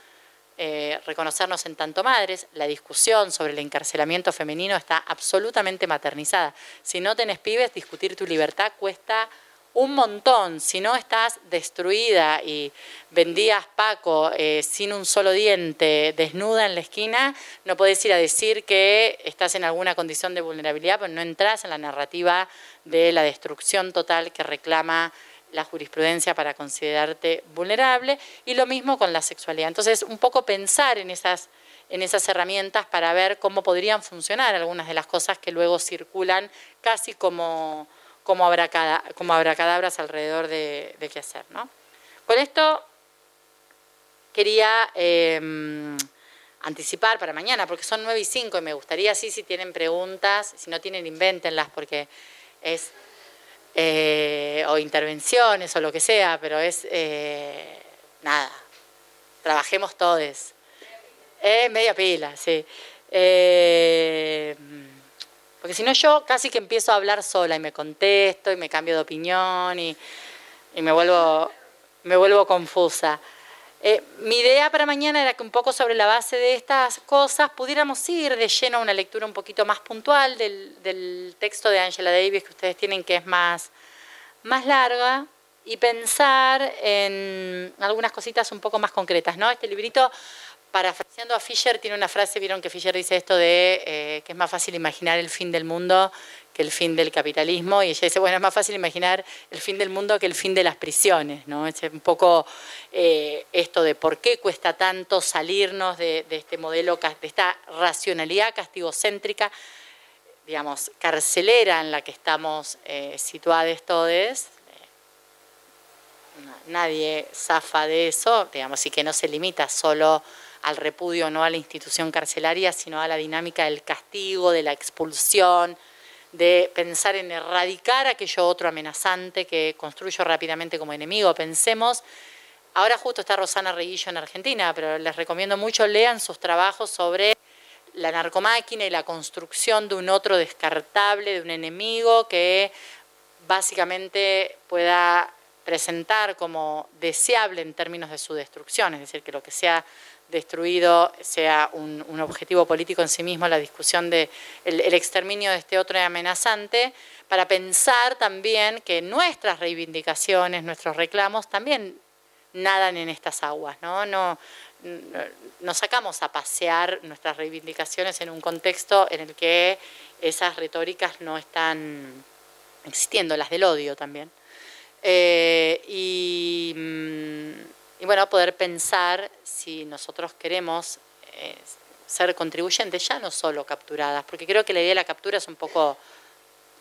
eh, reconocernos en tanto madres. La discusión sobre el encarcelamiento femenino está absolutamente maternizada. Si no tenés pibes, discutir tu libertad cuesta un montón. Si no estás destruida y vendías Paco eh, sin un solo diente, desnuda en la esquina, no podés ir a decir que estás en alguna condición de vulnerabilidad, pero no entras en la narrativa de la destrucción total que reclama la jurisprudencia para considerarte vulnerable y lo mismo con la sexualidad. Entonces, un poco pensar en esas, en esas herramientas para ver cómo podrían funcionar algunas de las cosas que luego circulan casi como, como, como abracadabras alrededor de, qué hacer. ¿no? Con esto quería em, anticipar para mañana, porque son 9 y 5 y me gustaría, sí, si tienen preguntas, si no tienen, invéntenlas, porque es eh, o intervenciones o lo que sea, pero es eh, nada, trabajemos todos. Eh, media pila, sí. Eh, porque si no yo casi que empiezo a hablar sola y me contesto y me cambio de opinión y, y me, vuelvo, me vuelvo confusa. Mi idea para mañana era que un poco sobre la base de estas cosas pudiéramos ir de lleno a una lectura un poquito más puntual del, del texto de Angela Davis que ustedes tienen, que es más, más larga y pensar en algunas cositas un poco más concretas. ¿no? Este librito, parafraseando a Fisher, tiene una frase, vieron que Fisher dice esto de eh, que es más fácil imaginar el fin del mundo que el fin del capitalismo, y ella dice, bueno, es más fácil imaginar el fin del mundo que el fin de las prisiones, ¿no? Es un poco eh, esto de por qué cuesta tanto salirnos de, este modelo, de esta racionalidad castigocéntrica, digamos, carcelera en la que estamos eh, situados todos, nadie zafa de eso, digamos, y que no se limita solo al repudio, no a la institución carcelaria, sino a la dinámica del castigo, de la expulsión, de pensar en erradicar aquello otro amenazante que construyo rápidamente como enemigo. Pensemos, ahora justo está Rosana Reguillo en Argentina, pero les recomiendo mucho, lean sus trabajos sobre la narcomáquina y la construcción de un otro descartable, de un enemigo que básicamente pueda presentar como deseable en términos de su destrucción, es decir, que lo que sea destruido sea un, objetivo político en sí mismo, la discusión del de el exterminio de este otro amenazante, para pensar también que nuestras reivindicaciones, nuestros reclamos también nadan en estas aguas, ¿no? no nos sacamos a pasear nuestras reivindicaciones en un contexto en el que esas retóricas no están existiendo, las del odio también. Eh, mm, y, bueno, poder pensar si nosotros queremos eh, ser contribuyentes, ya no solo capturadas, porque creo que la idea de la captura es un poco,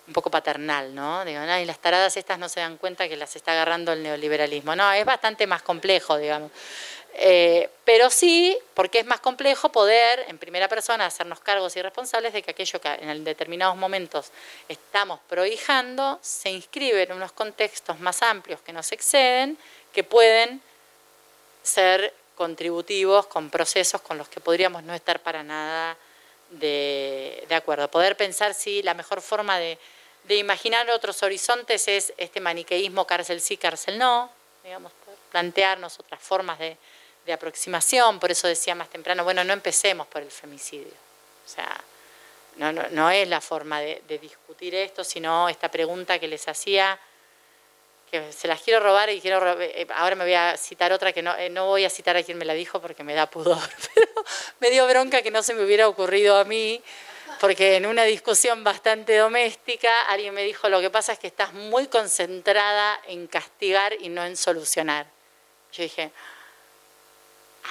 un poco paternal, ¿no? Digo, y las taradas estas no se dan cuenta que las está agarrando el neoliberalismo. No, es bastante más complejo, digamos. Eh, pero sí, porque es más complejo poder en primera persona hacernos cargos y responsables de que aquello que en determinados momentos estamos prohijando se inscribe en unos contextos más amplios que nos exceden, que pueden ser contributivos con procesos con los que podríamos no estar para nada de, acuerdo. Poder pensar si la mejor forma de, de imaginar otros horizontes es este maniqueísmo cárcel sí, cárcel no, digamos, plantearnos otras formas de, de aproximación, por eso decía más temprano, bueno, no empecemos por el femicidio. O sea, no, no, no es la forma de, discutir esto, sino esta pregunta que les hacía, que se las quiero robar y quiero eh, ahora me voy a citar otra que no, eh, no voy a citar a quien me la dijo porque me da pudor, [LAUGHS] pero me dio bronca que no se me hubiera ocurrido a mí, porque en una discusión bastante doméstica alguien me dijo, lo que pasa es que estás muy concentrada en castigar y no en solucionar. Yo dije,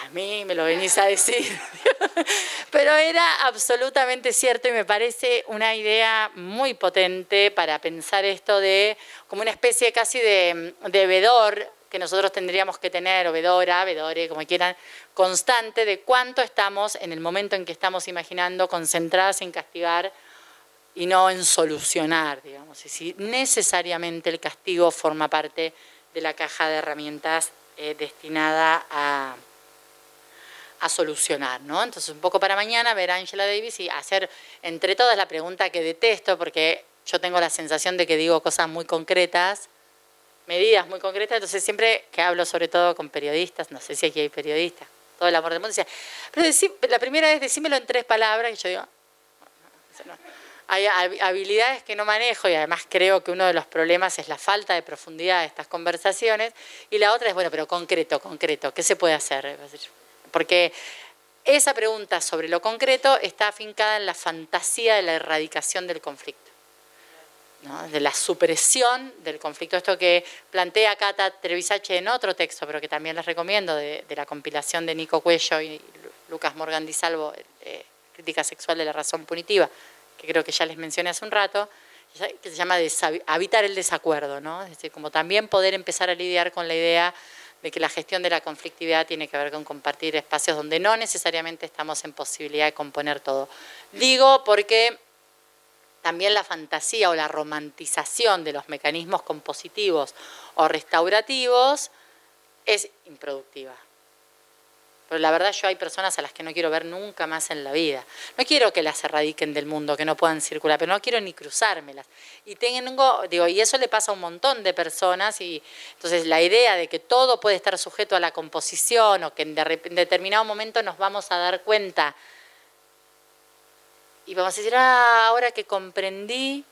a mí me lo venís a decir. [LAUGHS] Pero era absolutamente cierto y me parece una idea muy potente para pensar esto de como una especie casi de, de vedor que nosotros tendríamos que tener, o vedora, vedore, como quieran, constante de cuánto estamos en el momento en que estamos imaginando concentradas en castigar y no en solucionar, digamos. Y si necesariamente el castigo forma parte de la caja de herramientas eh, destinada a a solucionar, ¿no? Entonces, un poco para mañana ver a Angela Davis y hacer entre todas la pregunta que detesto, porque yo tengo la sensación de que digo cosas muy concretas, medidas muy concretas, entonces siempre que hablo sobre todo con periodistas, no sé si aquí hay periodistas, todo el amor del mundo. Decía, pero la primera vez decímelo en tres palabras y yo digo, hay habilidades que no manejo y además creo que uno de los problemas es la falta de profundidad de estas conversaciones y la otra es, bueno, pero concreto, concreto, ¿qué se puede hacer? Porque esa pregunta sobre lo concreto está afincada en la fantasía de la erradicación del conflicto. de la supresión del conflicto. Esto que plantea Cata Trevisache en otro texto, pero que también les recomiendo, de, la compilación de Nico Cuello y Lucas Morgan Di Salvo, eh, Crítica Sexual de la Razón Punitiva, que creo que ya les mencioné hace un rato, que se llama Habitar el Desacuerdo, ¿no? es decir, como también poder empezar a lidiar con la idea de que la gestión de la conflictividad tiene que ver con compartir espacios donde no necesariamente estamos en posibilidad de componer todo. Digo porque también la fantasía o la romantización de los mecanismos compositivos o restaurativos es improductiva. Pero la verdad yo hay personas a las que no quiero ver nunca más en la vida. No quiero que las erradiquen del mundo, que no puedan circular, pero no quiero ni cruzármelas. Y tengo, digo, y eso le pasa a un montón de personas y entonces la idea de que todo puede estar sujeto a la composición o que en, determinado momento nos vamos a dar cuenta y vamos a decir, ah, ahora que comprendí,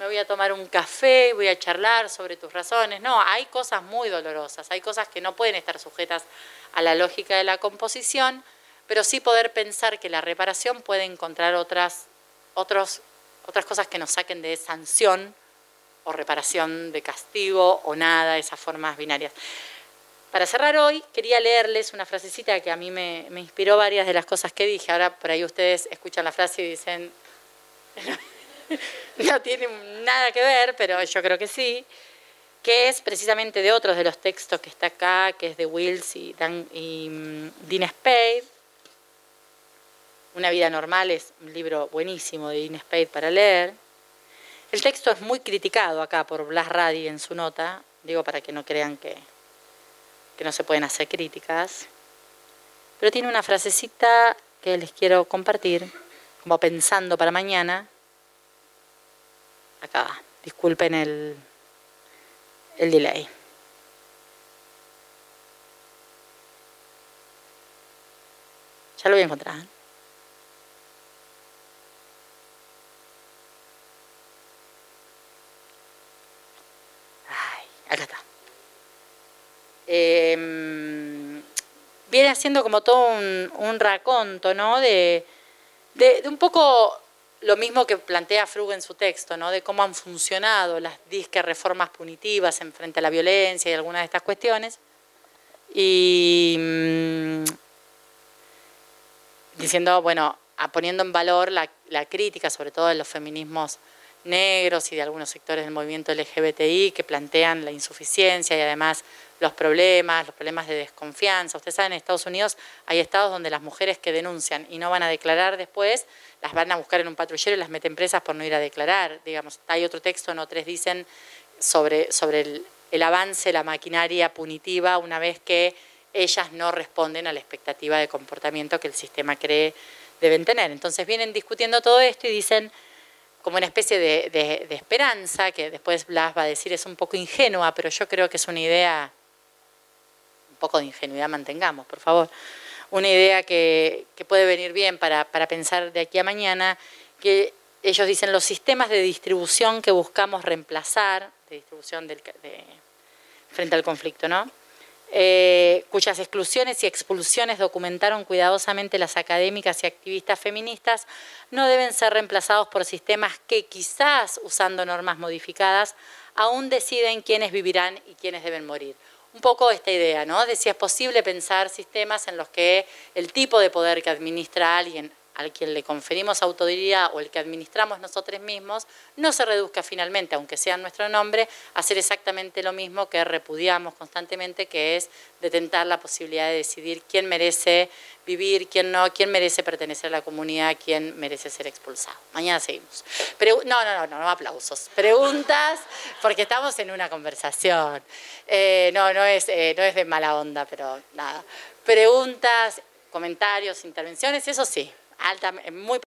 me voy a tomar un café y voy a charlar sobre tus razones. No, hay cosas muy dolorosas, hay cosas que no pueden estar sujetas a la lógica de la composición, pero sí poder pensar que la reparación puede encontrar otras, otros, otras cosas que nos saquen de sanción o reparación de castigo o nada, esas formas binarias. Para cerrar hoy, quería leerles una frasecita que a mí me, inspiró varias de las cosas que dije. Ahora por ahí ustedes escuchan la frase y dicen, [LAUGHS] no tiene nada que ver, pero yo creo que sí, que es precisamente de otros de los textos que está acá, que es de Wills y, Dan, y mm, Dean Spade. Una vida normal es un libro buenísimo de Dean Spade para leer. El texto es muy criticado acá por Blas Radi en su nota, digo para que no crean que que no se pueden hacer críticas, pero tiene una frasecita que les quiero compartir, como pensando para mañana. Acá, disculpen el, el delay. Ya lo voy a encontrar. Ay, acá está. Em, viene haciendo como todo un, raconto, ¿no? De, un poco lo mismo que plantea Frug en su texto, ¿no? De cómo han funcionado las disque reformas punitivas en frente a la violencia y algunas de estas cuestiones. Y mm, diciendo, bueno, poniendo en valor la, la crítica, sobre todo de los feminismos negros y de algunos sectores del movimiento LGBTI que plantean la insuficiencia y además los problemas, los problemas de desconfianza. Ustedes saben, en Estados Unidos hay estados donde las mujeres que denuncian y no van a declarar después, las van a buscar en un patrullero y las meten presas por no ir a declarar. Digamos, hay otro texto, no tres dicen, sobre, sobre el, avance, la maquinaria punitiva una vez que ellas no responden a la expectativa de comportamiento que el sistema cree deben tener. Entonces vienen discutiendo todo esto y dicen como una especie de, de, esperanza, que después Blas va a decir es un poco ingenua, pero yo creo que es una idea poco de ingenuidad mantengamos, por favor. Una idea que, puede venir bien para, pensar de aquí a mañana, que ellos dicen los sistemas de distribución que buscamos reemplazar, de distribución del, frente al conflicto, ¿no? Eh, cuyas exclusiones y expulsiones documentaron cuidadosamente las académicas y activistas feministas, no deben ser reemplazados por sistemas que quizás, usando normas modificadas, aún deciden quiénes vivirán y quiénes deben morir un poco esta idea, ¿no? De si es posible pensar sistemas en los que el tipo de poder que administra alguien al quien le conferimos autoridad o el que administramos nosotros mismos, no se reduzca finalmente, aunque sea nuestro nombre, a hacer exactamente lo mismo que repudiamos constantemente, que es detentar la posibilidad de decidir quién merece vivir, quién no, quién merece pertenecer a la comunidad, quién merece ser expulsado. Mañana seguimos. no, no, no, no, aplausos. Preguntas, porque estamos en una conversación. Eh, no, no es, eh, no es de mala onda, pero nada. Preguntas, comentarios, intervenciones, eso sí alta, muy